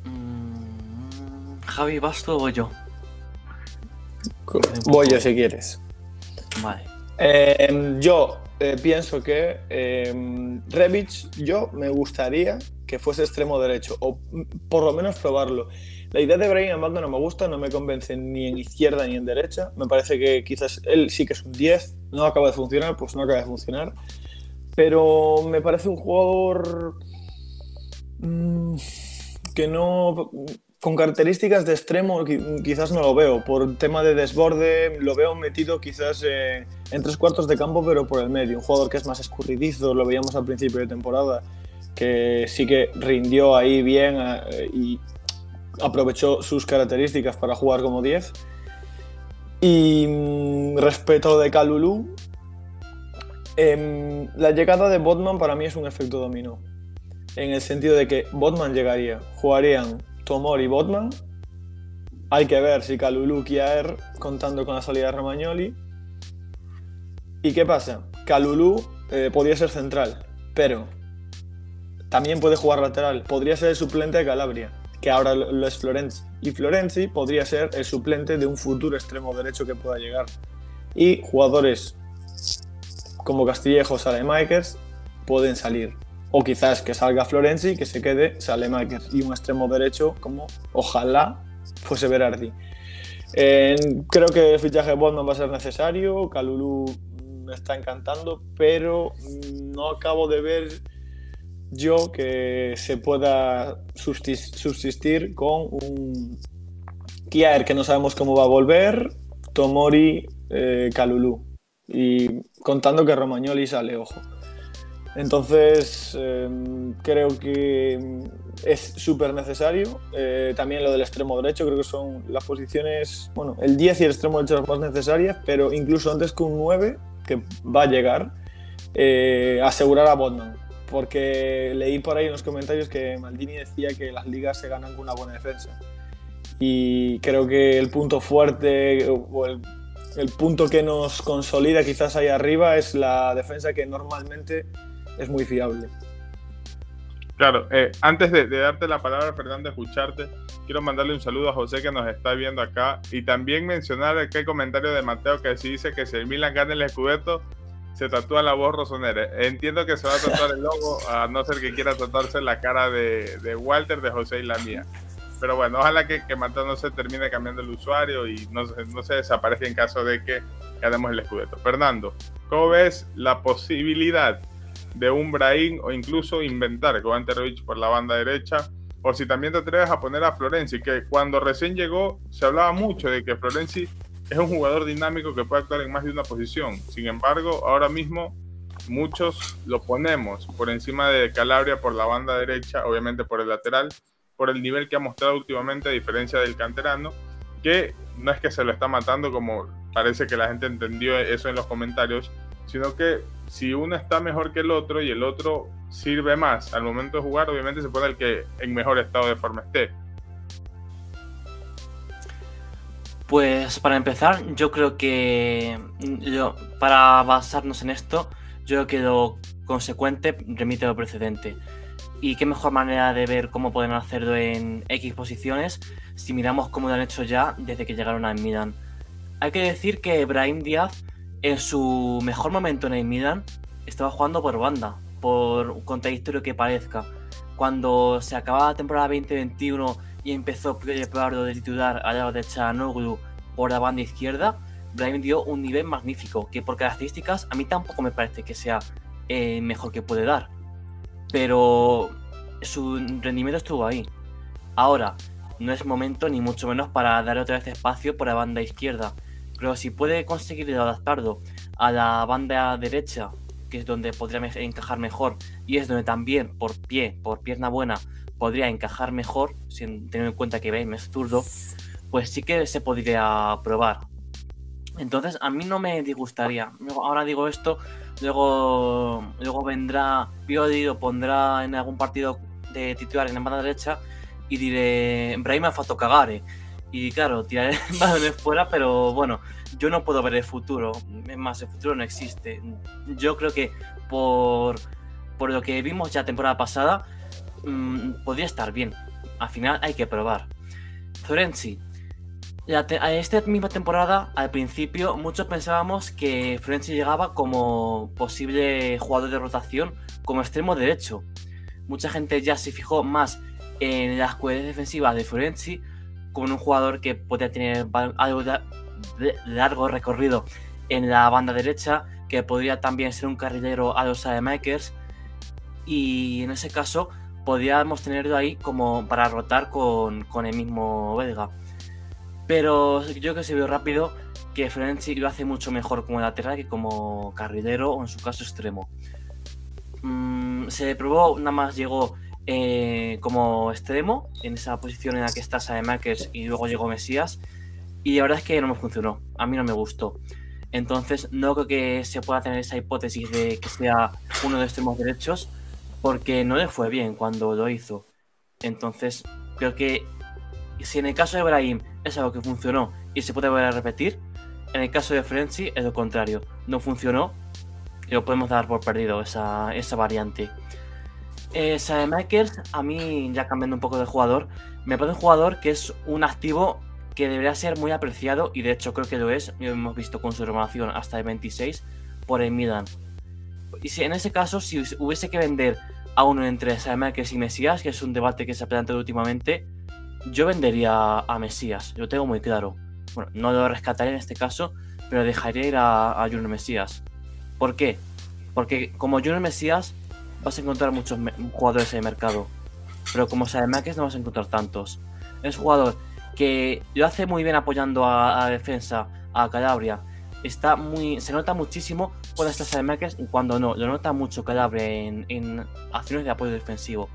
Mm, Javi, ¿vas tú o yo? Voy yo si quieres. Vale. Eh, yo eh, pienso que eh, Revich, yo me gustaría que fuese extremo derecho, o por lo menos probarlo. La idea de Brian Amando no me gusta, no me convence ni en izquierda ni en derecha. Me parece que quizás él sí que es un 10, no acaba de funcionar, pues no acaba de funcionar. Pero me parece un jugador mm, que no con características de extremo quizás no lo veo. Por tema de desborde lo veo metido quizás eh, en tres cuartos de campo pero por el medio. Un jugador que es más escurridizo lo veíamos al principio de temporada que sí que rindió ahí bien eh, y aprovechó sus características para jugar como 10. Y mm, respecto de Calulu, em, la llegada de Botman para mí es un efecto dominó. En el sentido de que Botman llegaría, jugarían Tomori y Botman. Hay que ver si Calulu quiere contando con la salida de Romagnoli. ¿Y qué pasa? Calulu eh, podría ser central, pero también puede jugar lateral. Podría ser el suplente de Calabria que ahora lo es Florenzi. Y Florenzi podría ser el suplente de un futuro extremo derecho que pueda llegar. Y jugadores como Castillejo o Salemakers pueden salir. O quizás que salga Florenzi y que se quede Salemakers y un extremo derecho como ojalá fuese Berardi. creo que el fichaje de Botman va a ser necesario. Calulu me está encantando, pero no acabo de ver yo que se pueda subsistir con un Kiaer que no sabemos cómo va a volver, Tomori, eh. Y contando que Romagnoli sale, ojo. Entonces, em, creo que es súper necesario. Eh, también lo del extremo derecho, creo que son las posiciones, bueno, el 10 y el extremo derecho las más necesarias, pero incluso antes que un 9, que va a llegar, eh, asegurar a Botman porque leí por ahí en los comentarios que Maldini decía que las ligas se ganan con una buena defensa. Y creo que el punto fuerte o el, punto que nos consolida quizás ahí arriba es la defensa que normalmente es muy fiable. Claro, eh, antes de, darte la palabra, Fernando, escucharte, quiero mandarle un saludo a José que nos está viendo acá y también mencionar aquel comentario de Mateo que sí dice que si el Milan gana el Scudetto, se tatúa la voz rosonera. Entiendo que se va a tatuar el logo, a no ser que quiera tatuarse la cara de, Walter, de José y la mía. Pero bueno, ojalá que, que no se termine cambiando el usuario y no, se desaparezca en caso de que ganemos el escudeto. Fernando, ¿cómo ves la posibilidad de un Brahim o incluso inventar con Rich por la banda derecha? O si también te atreves a poner a Florenzi, que cuando recién llegó se hablaba mucho de que Florenzi es un jugador dinámico que puede actuar en más de una posición. Sin embargo, ahora mismo muchos lo ponemos por encima de Calabria por la banda derecha, obviamente por el lateral, por el nivel que ha mostrado últimamente, a diferencia del canterano, que no es que se lo está matando como parece que la gente entendió eso en los comentarios, sino que si uno está mejor que el otro y el otro sirve más al momento de jugar, obviamente se pone el que en mejor estado de forma esté. Pues para empezar, yo creo que yo, para basarnos en esto, yo creo que lo consecuente remite lo precedente. Y qué mejor manera de ver cómo pueden hacerlo en X posiciones si miramos cómo lo han hecho ya desde que llegaron a Milan. Hay que decir que Brahim Díaz, en su mejor momento en el estaba jugando por banda, por contradictorio que parezca. Cuando se acababa la temporada 2021 y empezó Prado de titular al lado de Chanoglu por la banda izquierda, Brahim dio un nivel magnífico, que por características a mí tampoco me parece que sea eh, mejor que puede dar. Pero su rendimiento estuvo ahí. Ahora, no es momento ni mucho menos para darle otra vez espacio por la banda izquierda. Pero si puede conseguir adaptarlo a la banda derecha, que es donde podría encajar mejor, y es donde también por pie, por pierna buena, podría encajar mejor, sin tener en cuenta que Bale es zurdo, pues sí que se podría probar. Entonces a mí no me disgustaría. Ahora digo esto, luego, luego vendrá Piodi o pondrá en algún partido de titular en la banda derecha y diré, Brahim ha fatto cagare. Y claro, tiraré *laughs* balones fuera, pero bueno, yo no puedo ver el futuro. Es más, el futuro no existe. Yo creo que por, por lo que vimos ya temporada pasada, Mm, podría estar bien. Al final hay que probar. Florenzi. Esta misma temporada, al principio, muchos pensábamos que Florenzi llegaba como posible jugador de rotación como extremo derecho. Mucha gente ya se fijó más en las cualidades defensivas de Florenzi como un jugador que podía tener algo de largo recorrido en la banda derecha, que podría también ser un carrilero a los Makers. Y en ese caso, podríamos tenerlo ahí como para rotar con, el mismo belga. Pero yo que se vio rápido que Florenzi lo hace mucho mejor como lateral que como carrilero o en su caso extremo. Mm, se probó, nada más llegó eh, como extremo en esa posición en la que está Sademakers y luego llegó Mesías. Y la verdad es que no me funcionó, a mí no me gustó. Entonces no creo que se pueda tener esa hipótesis de que sea uno de extremos derechos porque no le fue bien cuando lo hizo. Entonces creo que si en el caso de Ibrahim es algo que funcionó y se puede volver a repetir, en el caso de Frenzy es lo contrario. No funcionó y lo podemos dar por perdido esa, esa variante. Eh, a mí, ya cambiando un poco de jugador, me parece un jugador que es un activo que debería ser muy apreciado y de hecho creo que lo es. Lo hemos visto con su renovación hasta el 26 por el Milan. Y si en ese caso, si hubiese que vender a uno entre Sademakers y Mesías, que es un debate que se ha planteado últimamente, yo vendería a Mesías, lo tengo muy claro. Bueno, no lo rescataría en este caso, pero dejaría ir a, a Junior Mesías. ¿Por qué? Porque como Junior Mesías vas a encontrar muchos jugadores en el mercado, pero como Sademakers no vas a encontrar tantos. Es un jugador que lo hace muy bien apoyando a, a defensa, a Calabria. Está muy, se nota muchísimo cuando está Sademakers y cuando no. Lo nota mucho Calabria en, en acciones de apoyo defensivo.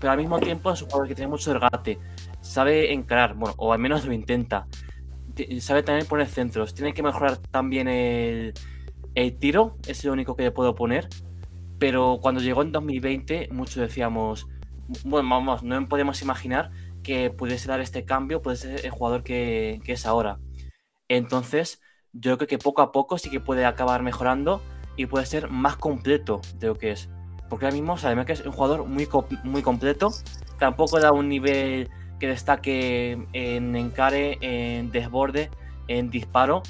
Pero al mismo tiempo es un jugador que tiene mucho regate, sabe encarar, bueno, o al menos lo intenta. Sabe también poner centros. Tiene que mejorar también el, el tiro, es lo único que le puedo poner. Pero cuando llegó en 2020, muchos decíamos, bueno, vamos, no podemos imaginar que pudiese dar este cambio, puede ser el jugador que, que, es ahora. Entonces, yo creo que poco a poco sí que puede acabar mejorando y puede ser más completo de lo que es. Porque ahora mismo, además que es un jugador muy, muy completo, tampoco da un nivel que destaque en encare, en desborde, en disparo,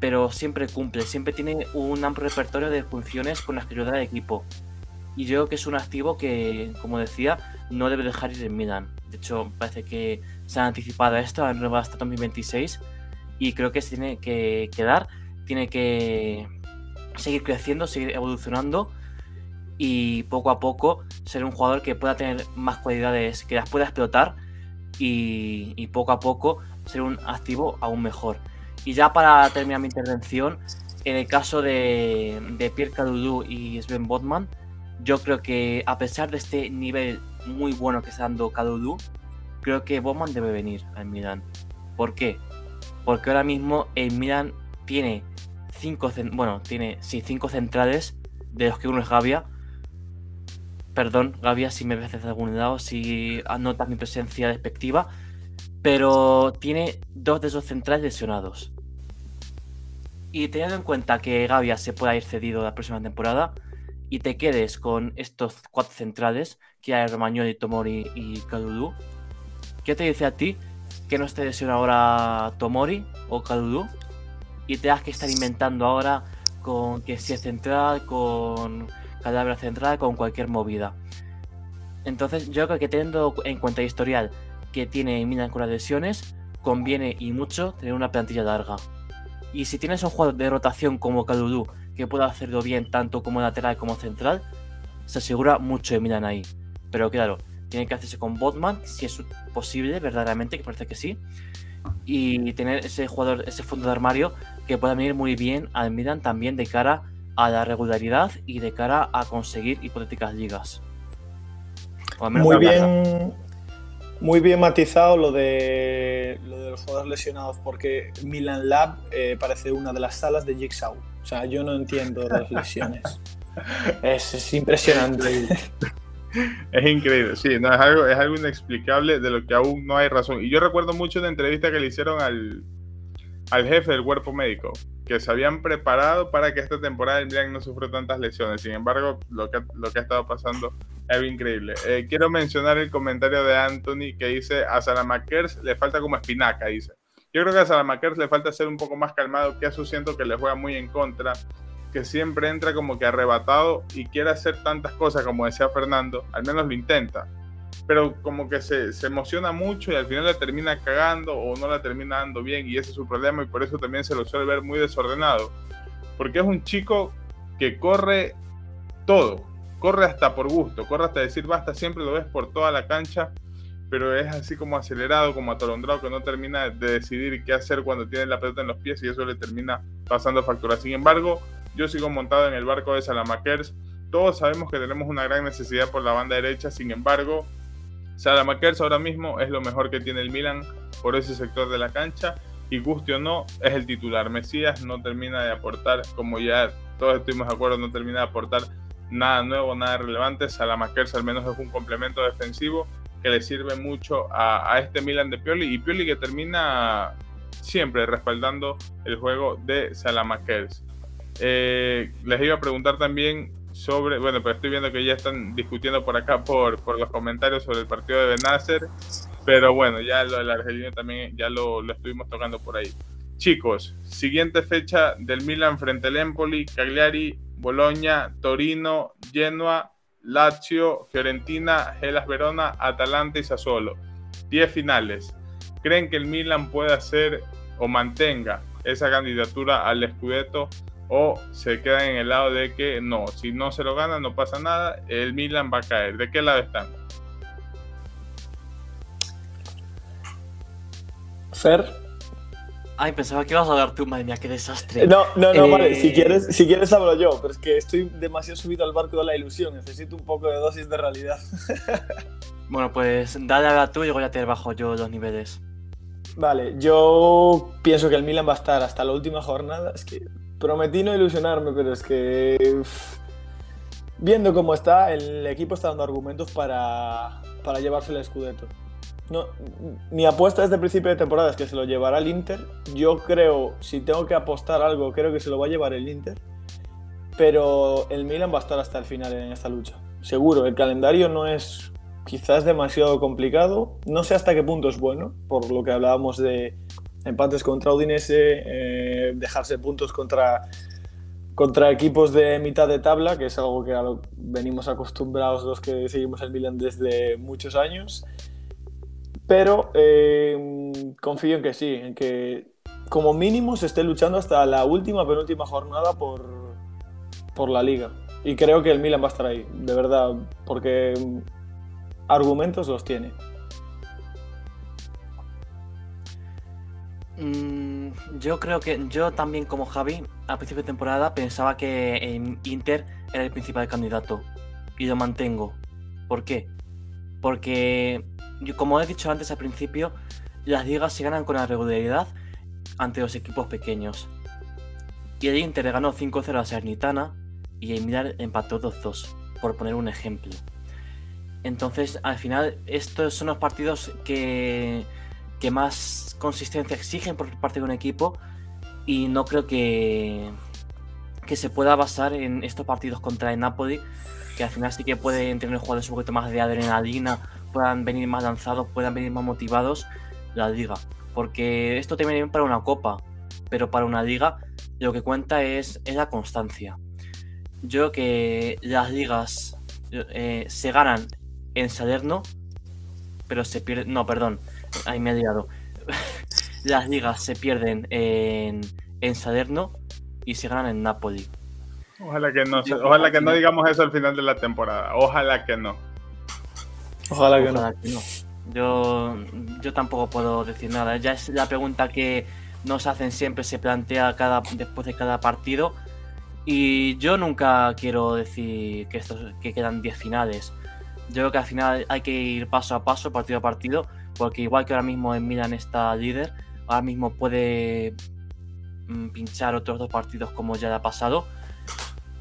pero siempre cumple, siempre tiene un amplio repertorio de funciones con las que ayuda al equipo. Y yo creo que es un activo que, como decía, no debe dejar ir en Milan. De hecho, parece que se ha anticipado esto, han renovado hasta 2026 y creo que se tiene que quedar, tiene que seguir creciendo, seguir evolucionando y poco a poco ser un jugador que pueda tener más cualidades, que las pueda explotar y, poco a poco ser un activo aún mejor. Y ya para terminar mi intervención, en el caso de, Pierre Cadoudou y Sven Botman, yo creo que a pesar de este nivel muy bueno que está dando Cadoudou, creo que Botman debe venir al Milan. ¿Por qué? Porque ahora mismo el Milan tiene cinco, bueno, tiene sí, cinco centrales, de los que uno es Gavia, Perdón, Gavia, si me ves de algún lado, si anotas mi presencia despectiva. Pero tiene dos de esos centrales lesionados. Y teniendo en cuenta que Gavia se pueda ir cedido la próxima temporada y te quedes con estos cuatro centrales, que hay Romagnoli, Tomori y Kadudu, ¿qué te dice a ti que no esté lesionado ahora Tomori o Kadudu? Y te das que estar inventando ahora con que si es central, con cadáver central con cualquier movida. Entonces yo creo que teniendo en cuenta el historial que tiene Milan con las lesiones, conviene y mucho tener una plantilla larga. Y si tienes un jugador de rotación como Kadudu que pueda hacerlo bien tanto como lateral como central, se asegura mucho de Milan ahí. Pero claro, tiene que hacerse con Botman, si es posible, verdaderamente, que parece que sí. Y tener ese jugador, ese fondo de armario que pueda venir muy bien al Milan también de cara a la regularidad y de cara a conseguir hipotéticas ligas. Muy bien, muy bien matizado lo de, lo de los jugadores lesionados, porque Milan Lab eh, parece una de las salas de Jigsaw. O sea, yo no entiendo las lesiones. *laughs* es, es, impresionante. *laughs* *laughs* Es increíble, sí, no, es, algo, es algo inexplicable de lo que aún no hay razón. Y yo recuerdo mucho una entrevista que le hicieron al, al jefe del cuerpo médico, que se habían preparado para que esta temporada el Milan no sufra tantas lesiones. Sin embargo, lo que, lo que ha estado pasando es increíble. Eh, quiero mencionar el comentario de Anthony que dice, a Salamakers le falta como espinaca, dice. Yo creo que a Salamakers le falta ser un poco más calmado, que eso siento que le juega muy en contra, que siempre entra como que arrebatado y quiere hacer tantas cosas como decía Fernando, al menos lo intenta pero como que se, se, emociona mucho y al final la termina cagando o no la termina dando bien y ese es su problema y por eso también se lo suele ver muy desordenado. Porque es un chico que corre todo, corre hasta por gusto, corre hasta decir basta, siempre lo ves por toda la cancha, pero es así como acelerado, como atolondrado, que no termina de decidir qué hacer cuando tiene la pelota en los pies y eso le termina pasando factura. Sin embargo, yo sigo montado en el barco de Salamakers todos sabemos que tenemos una gran necesidad por la banda derecha, sin embargo, Salamakers ahora mismo es lo mejor que tiene el Milan por ese sector de la cancha y guste o no, es el titular. Mesías no termina de aportar, como ya todos estuvimos de acuerdo, no termina de aportar nada nuevo, nada relevante. Salamakers al menos es un complemento defensivo que le sirve mucho a, este Milan de Pioli y Pioli que termina siempre respaldando el juego de Salamakers. Eh, les iba a preguntar también sobre, bueno, pero estoy viendo que ya están discutiendo por acá por, por los comentarios sobre el partido de Benacer, pero bueno, ya lo del argelino también ya lo, lo, estuvimos tocando por ahí. Chicos, siguiente fecha del Milan frente al Empoli, Cagliari, Bologna, Torino, Genoa, Lazio, Fiorentina, Gelas Verona, Atalanta y Sassuolo. 10 finales. ¿Creen que el Milan puede hacer o mantenga esa candidatura al Scudetto o se quedan en el lado de que no, si no se lo gana no pasa nada, el Milan va a caer. ¿De qué lado están? Fer. Ay, pensaba que ibas a hablar tú, madre mía, qué desastre. No, no, no, vale, si eh, quieres, si quieres hablo yo, pero es que estoy demasiado subido al barco de la ilusión, necesito un poco de dosis de realidad. *laughs* bueno, pues dale a tú y luego ya te bajo yo los niveles. Vale, yo pienso que el Milan va a estar hasta la última jornada, es que prometí no ilusionarme, pero es que. viendo cómo está, el equipo está dando argumentos para, para llevarse el Scudetto. No, mi apuesta desde el principio de temporada es que se lo llevará el Inter. Yo creo, si tengo que apostar algo, creo que se lo va a llevar el Inter. Pero el Milan va a estar hasta el final en esta lucha. Seguro, el calendario no es quizás demasiado complicado. No sé hasta qué punto es bueno, por lo que hablábamos de empates contra Udinese, eh, dejarse puntos contra, contra equipos de mitad de tabla, que es algo que venimos acostumbrados los que seguimos el Milan desde muchos años. Pero eh, confío en que sí, en que como mínimo se esté luchando hasta la última, penúltima jornada por, por la liga. Y creo que el Milan va a estar ahí, de verdad, porque argumentos los tiene. Mm, yo creo que yo también como Javi, a principio de temporada pensaba que Inter era el principal candidato y lo mantengo. ¿Por qué? Porque, como he dicho antes al principio, las ligas se ganan con la regularidad ante los equipos pequeños. Y el Inter ganó 5-0 a Sernitana y el Milan empató 2-2, por poner un ejemplo. Entonces, al final, estos son los partidos que que más consistencia exigen por parte de un equipo y no creo que, que se pueda basar en estos partidos contra el Napoli, que al final sí que pueden tener jugadores un poquito más de adrenalina, puedan venir más lanzados, puedan venir más motivados la liga. Porque esto te viene para una copa, pero para una liga lo que cuenta es, es la constancia. Yo creo que las ligas eh, se ganan en Salerno, pero se pierden. No, perdón. Ahí me he liado. *laughs* Las ligas se pierden en, en Salerno y se ganan en Napoli. Ojalá que no, ojalá que no digamos eso al final de la temporada. Ojalá que no. Ojalá que, no. Yo, yo tampoco puedo decir nada. Ya es la pregunta que nos hacen siempre, se plantea cada, después de cada partido. Y yo nunca quiero decir que, estos, que quedan 10 finales. Yo creo que al final hay que ir paso a paso, partido a partido porque igual que ahora mismo en Milan está líder, ahora mismo puede mm, pinchar otros dos partidos como ya le ha pasado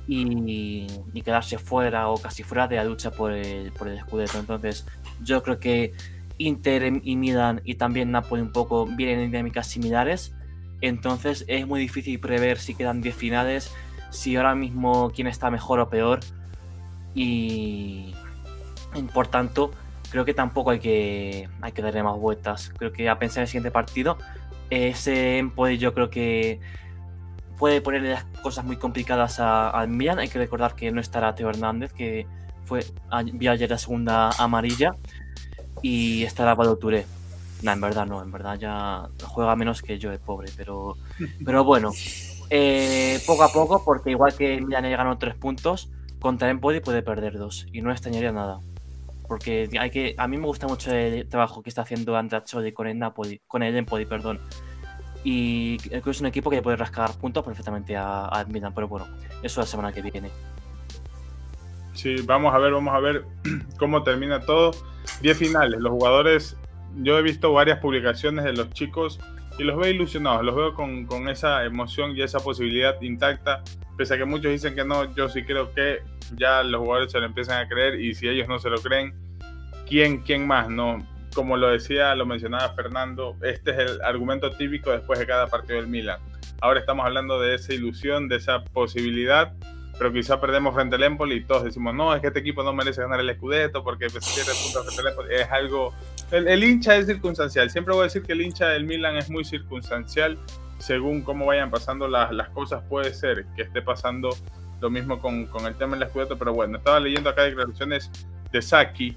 y, quedarse fuera o casi fuera de la lucha por el, por el Scudetto. Entonces yo creo que Inter y Milan y también Napoli un poco vienen en dinámicas similares. Entonces es muy difícil prever si quedan 10 finales, si ahora mismo quién está mejor o peor. Y por tanto, creo que tampoco hay que, hay que darle más vueltas. Creo que a pensar en el siguiente partido, ese Empoli yo creo que puede ponerle las cosas muy complicadas al Milan. Hay que recordar que no estará Teo Hernández, que fue vio ayer la segunda amarilla, y estará Valo Touré. No, en verdad no, en verdad ya juega menos que yo, el pobre, pero, *laughs* pero bueno, eh, poco a poco, porque igual que Milan ya ganó tres puntos, contra Empoli puede perder dos, y no extrañaría nada porque hay que a mí me gusta mucho el trabajo que está haciendo Choli con el Napoli, con el Empoli, perdón. Y es un equipo que puede rascar puntos perfectamente a, Milan, pero bueno, eso la semana que viene. Sí, vamos a ver, vamos a ver *clears throat* cómo termina todo. 10 finales. Los jugadores, yo he visto varias publicaciones de los chicos y los veo ilusionados, los veo con, esa emoción y esa posibilidad intacta. Pese a que muchos dicen que no, yo sí creo que ya los jugadores se lo empiezan a creer y si ellos no se lo creen, ¿quién, quién más? No, como lo decía, lo mencionaba Fernando, este es el argumento típico después de cada partido del Milan. Ahora estamos hablando de esa ilusión, de esa posibilidad pero quizá perdemos frente al Empoli y todos decimos, no, es que este equipo no merece ganar el Scudetto porque pierde puntos frente al Empoli. Es algo... El, hincha es circunstancial. Siempre voy a decir que el hincha del Milan es muy circunstancial. Según cómo vayan pasando las, las cosas, puede ser que esté pasando lo mismo con, con el tema del Scudetto. Pero bueno, estaba leyendo acá declaraciones de Saki,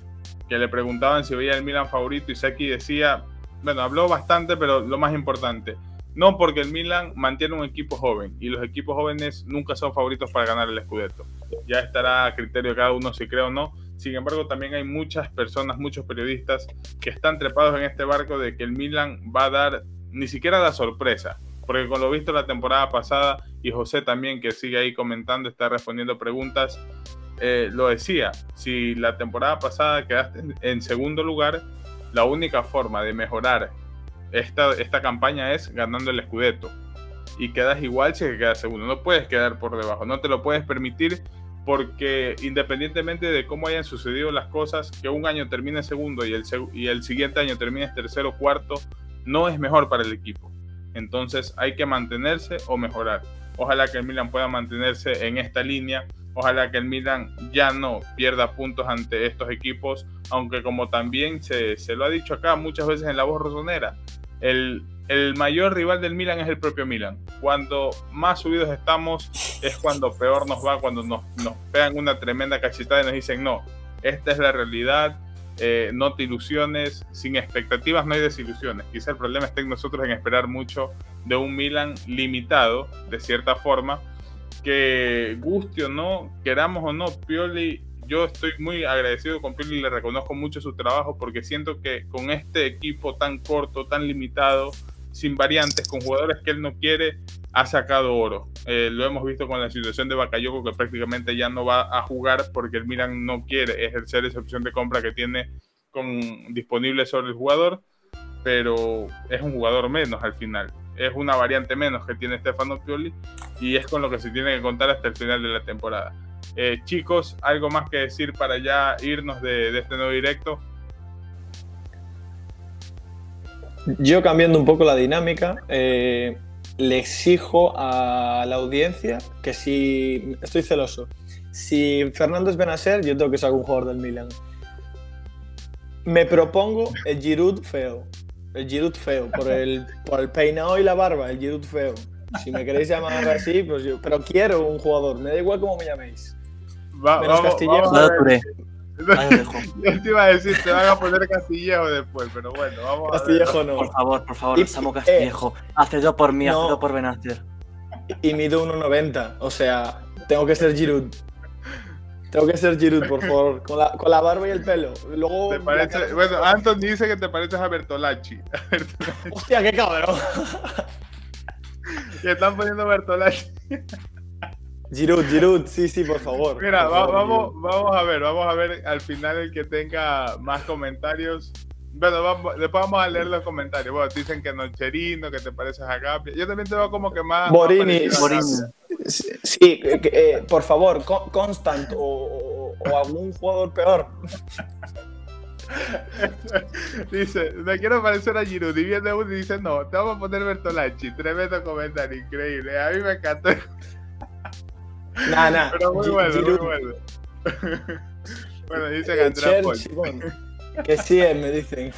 que le preguntaban si veía el Milan favorito y Saki decía, bueno, habló bastante, pero lo más importante, no, porque el Milan mantiene un equipo joven y los equipos jóvenes nunca son favoritos para ganar el Scudetto. Ya estará a criterio de cada uno si cree o no. Sin embargo, también hay muchas personas, muchos periodistas que están trepados en este barco de que el Milan va a dar ni siquiera la sorpresa. Porque con lo visto la temporada pasada, y José también que sigue ahí comentando, está respondiendo preguntas, eh, lo decía, si la temporada pasada quedaste en segundo lugar, la única forma de mejorar esta, esta campaña es ganando el Scudetto. Y quedas igual si quedas segundo. No puedes quedar por debajo. No te lo puedes permitir porque independientemente de cómo hayan sucedido las cosas, que un año termine segundo y el, y el siguiente año termine tercero o cuarto, no es mejor para el equipo. Entonces hay que mantenerse o mejorar. Ojalá que el Milan pueda mantenerse en esta línea. Ojalá que el Milan ya no pierda puntos ante estos equipos, aunque como también se, se lo ha dicho acá muchas veces en la voz rosonera, el, mayor rival del Milan es el propio Milan. Cuando más subidos estamos es cuando peor nos va, cuando nos, nos pegan una tremenda cachetada y nos dicen, no, esta es la realidad, eh, no te ilusiones, sin expectativas no hay desilusiones. Quizá el problema está en nosotros en esperar mucho de un Milan limitado, de cierta forma, que guste o no, queramos o no, Pioli yo estoy muy agradecido con Pirlo y le reconozco mucho su trabajo porque siento que con este equipo tan corto, tan limitado, sin variantes, con jugadores que él no quiere, ha sacado oro. Eh, lo hemos visto con la situación de Bakayoko que prácticamente ya no va a jugar porque el Milan no quiere ejercer esa opción de compra que tiene con, disponible sobre el jugador, pero es un jugador menos al final. Es una variante menos que tiene Stefano Pioli y es con lo que se tiene que contar hasta el final de la temporada. Eh, chicos, ¿algo más que decir para ya irnos de, este nuevo directo? Yo cambiando un poco la dinámica, eh, le exijo a la audiencia que si, estoy celoso, si Fernando es Benacer, yo tengo que ser un jugador del Milan. Me propongo el Giroud feo, el Giroud feo, por el, por el peinado y la barba, el Giroud feo. Si me queréis llamar así, pues yo, pero quiero un jugador, me da igual cómo me llaméis. Va, Menos vamos, Castillejo. *laughs* Yo te iba a decir, te van a poner Castillejo después, pero bueno, vamos Castillejo a no. Por favor, por favor, Samu Castillejo. Eh, hace yo por mí, no. hace yo por Benacer. Y mido 1,90. O sea, tengo que ser Giroud. Tengo que ser Giroud, por favor. Con la, con la barba y el pelo. Luego, ¿Te parece? Bueno, Anton dice que te pareces *laughs* a Bertolacci. Hostia, qué cabrón. que están poniendo Bertolacci. Giroud, Giroud, sí, sí, por favor. Mira, vamos, vamos a ver, vamos a ver al final el que tenga más comentarios. Bueno, vamos, después vamos a leer los comentarios. Bueno, dicen que Nocherino, que te pareces a Gapi. Yo también te veo como que más. Borini, Sí, eh, por favor, Constant o, o, algún jugador peor. *laughs* dice, me quiero parecer a Giroud y viene uno y dice, no, te vamos a poner Bertolacci. Tremendo comentario, increíble. A mí me encantó. *laughs* Nah, nah. Pero muy bueno, muy bueno. *laughs* bueno, dice que Andrea Que sí es, me dicen.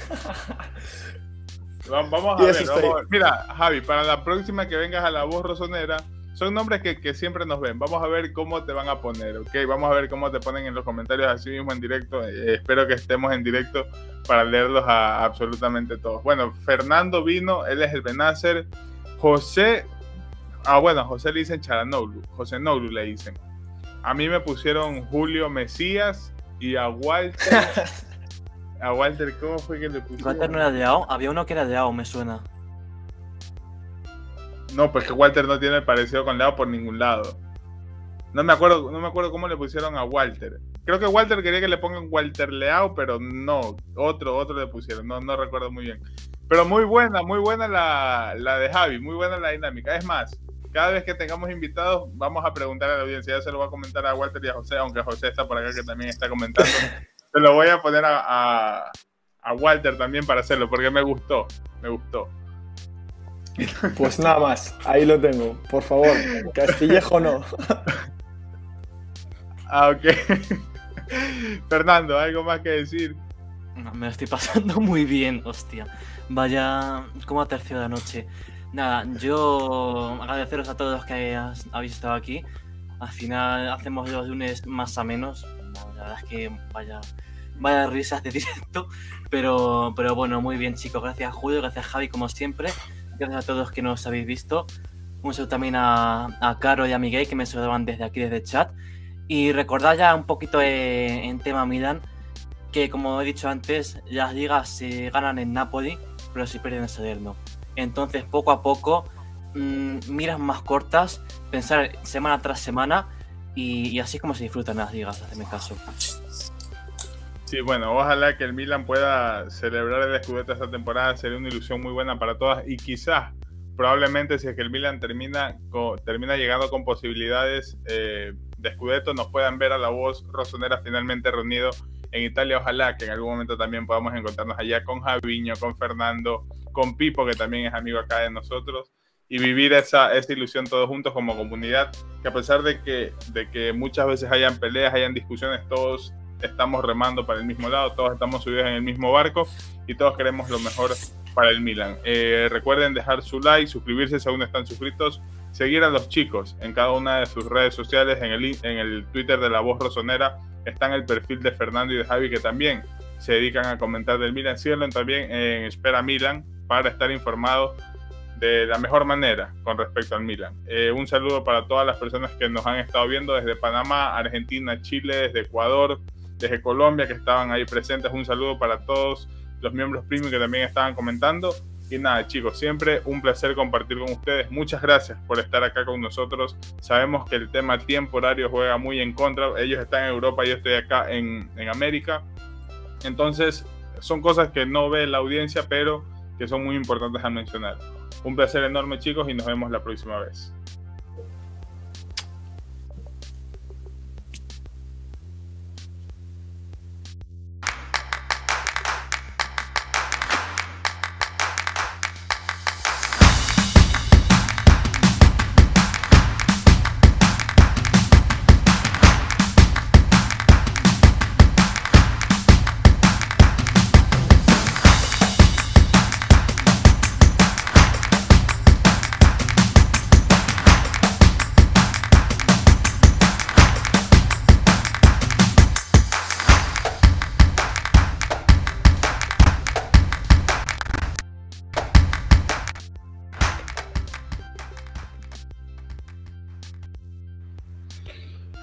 Vamos a, ver, vamos a ver. Mira, Javi, para la próxima que vengas a la voz rosonera, son nombres que, que, siempre nos ven. Vamos a ver cómo te van a poner, ¿ok? Vamos a ver cómo te ponen en los comentarios así mismo en directo. Eh, espero que estemos en directo para leerlos a, absolutamente todos. Bueno, Fernando vino, él es el Benacer. José Ah, bueno, José le dicen Charanoglu. José Noglu le dicen. A mí me pusieron Julio Mesías y a Walter. *laughs* a Walter, ¿cómo fue que le pusieron? Walter no era de AO. Había uno que era de AO, me suena. No, pues que Walter no tiene parecido con Leao por ningún lado. No me acuerdo, no me acuerdo cómo le pusieron a Walter. Creo que Walter quería que le pongan Walter Leao, pero no, otro, otro le pusieron, no, no recuerdo muy bien. Pero muy buena, muy buena la, la de Javi, muy buena la dinámica. Es más, cada vez que tengamos invitados, vamos a preguntar a la audiencia. Ya se lo voy a comentar a Walter y a José, aunque José está por acá que también está comentando. *laughs* se lo voy a poner a, a, Walter también para hacerlo, porque me gustó, me gustó. Pues nada más, ahí lo tengo. Por favor, Castillejo no. *laughs* ah, ok. Fernando, ¿algo más que decir? me lo estoy pasando *laughs* muy bien, hostia. Vaya, como a tercio de noche. Nada, yo agradeceros a todos los que habéis estado aquí. Al final hacemos los lunes más a menos. La verdad es que vaya, vaya risas de *laughs* directo. Pero, pero bueno, muy bien chicos. Gracias Julio, gracias Javi como siempre. Gracias a todos que nos habéis visto. Un saludo también a, a Caro y a Miguel que me saludaban desde aquí, desde el chat. Y recordad ya un poquito en, en tema Milan que como he dicho antes, las ligas se ganan en Napoli, pero se pierden en Salerno. Entonces, poco a poco, mmm, miras más cortas, pensar semana tras semana y, así es como se disfrutan las ligas, en mi caso. Sí, bueno, ojalá que el Milan pueda celebrar el Scudetto esta temporada, sería una ilusión muy buena para todas y quizás, probablemente si es que el Milan termina, termina llegando con posibilidades eh, de Scudetto, nos puedan ver a la voz rosonera finalmente reunido en Italia. Ojalá que en algún momento también podamos encontrarnos allá con Javiño, con Fernando, con Pipo, que también es amigo acá de nosotros, y vivir esa, esa ilusión todos juntos como comunidad, que a pesar de que, de que muchas veces hayan peleas, hayan discusiones, todos estamos remando para el mismo lado, todos estamos subidos en el mismo barco y todos queremos lo mejor para el Milan. Eh, recuerden dejar su like, suscribirse si aún están suscritos, seguir a los chicos en cada una de sus redes sociales, en el, en el Twitter de La Voz Rosonera está en el perfil de Fernando y de Javi que también se dedican a comentar del Milan. Síganlo también en Espera Milan para estar informados de la mejor manera con respecto al Milan. Eh, un saludo para todas las personas que nos han estado viendo desde Panamá, Argentina, Chile, desde Ecuador, desde Colombia que estaban ahí presentes. Un saludo para todos los miembros premium que también estaban comentando. Y nada, chicos, siempre un placer compartir con ustedes. Muchas gracias por estar acá con nosotros. Sabemos que el tema tiempo horario juega muy en contra. Ellos están en Europa, yo estoy acá en, en América. Entonces, son cosas que no ve la audiencia, pero que son muy importantes a mencionar. Un placer enorme chicos y nos vemos la próxima vez.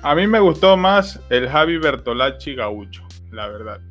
A mí me gustó más el Javi Bertolacci Gaucho, la verdad.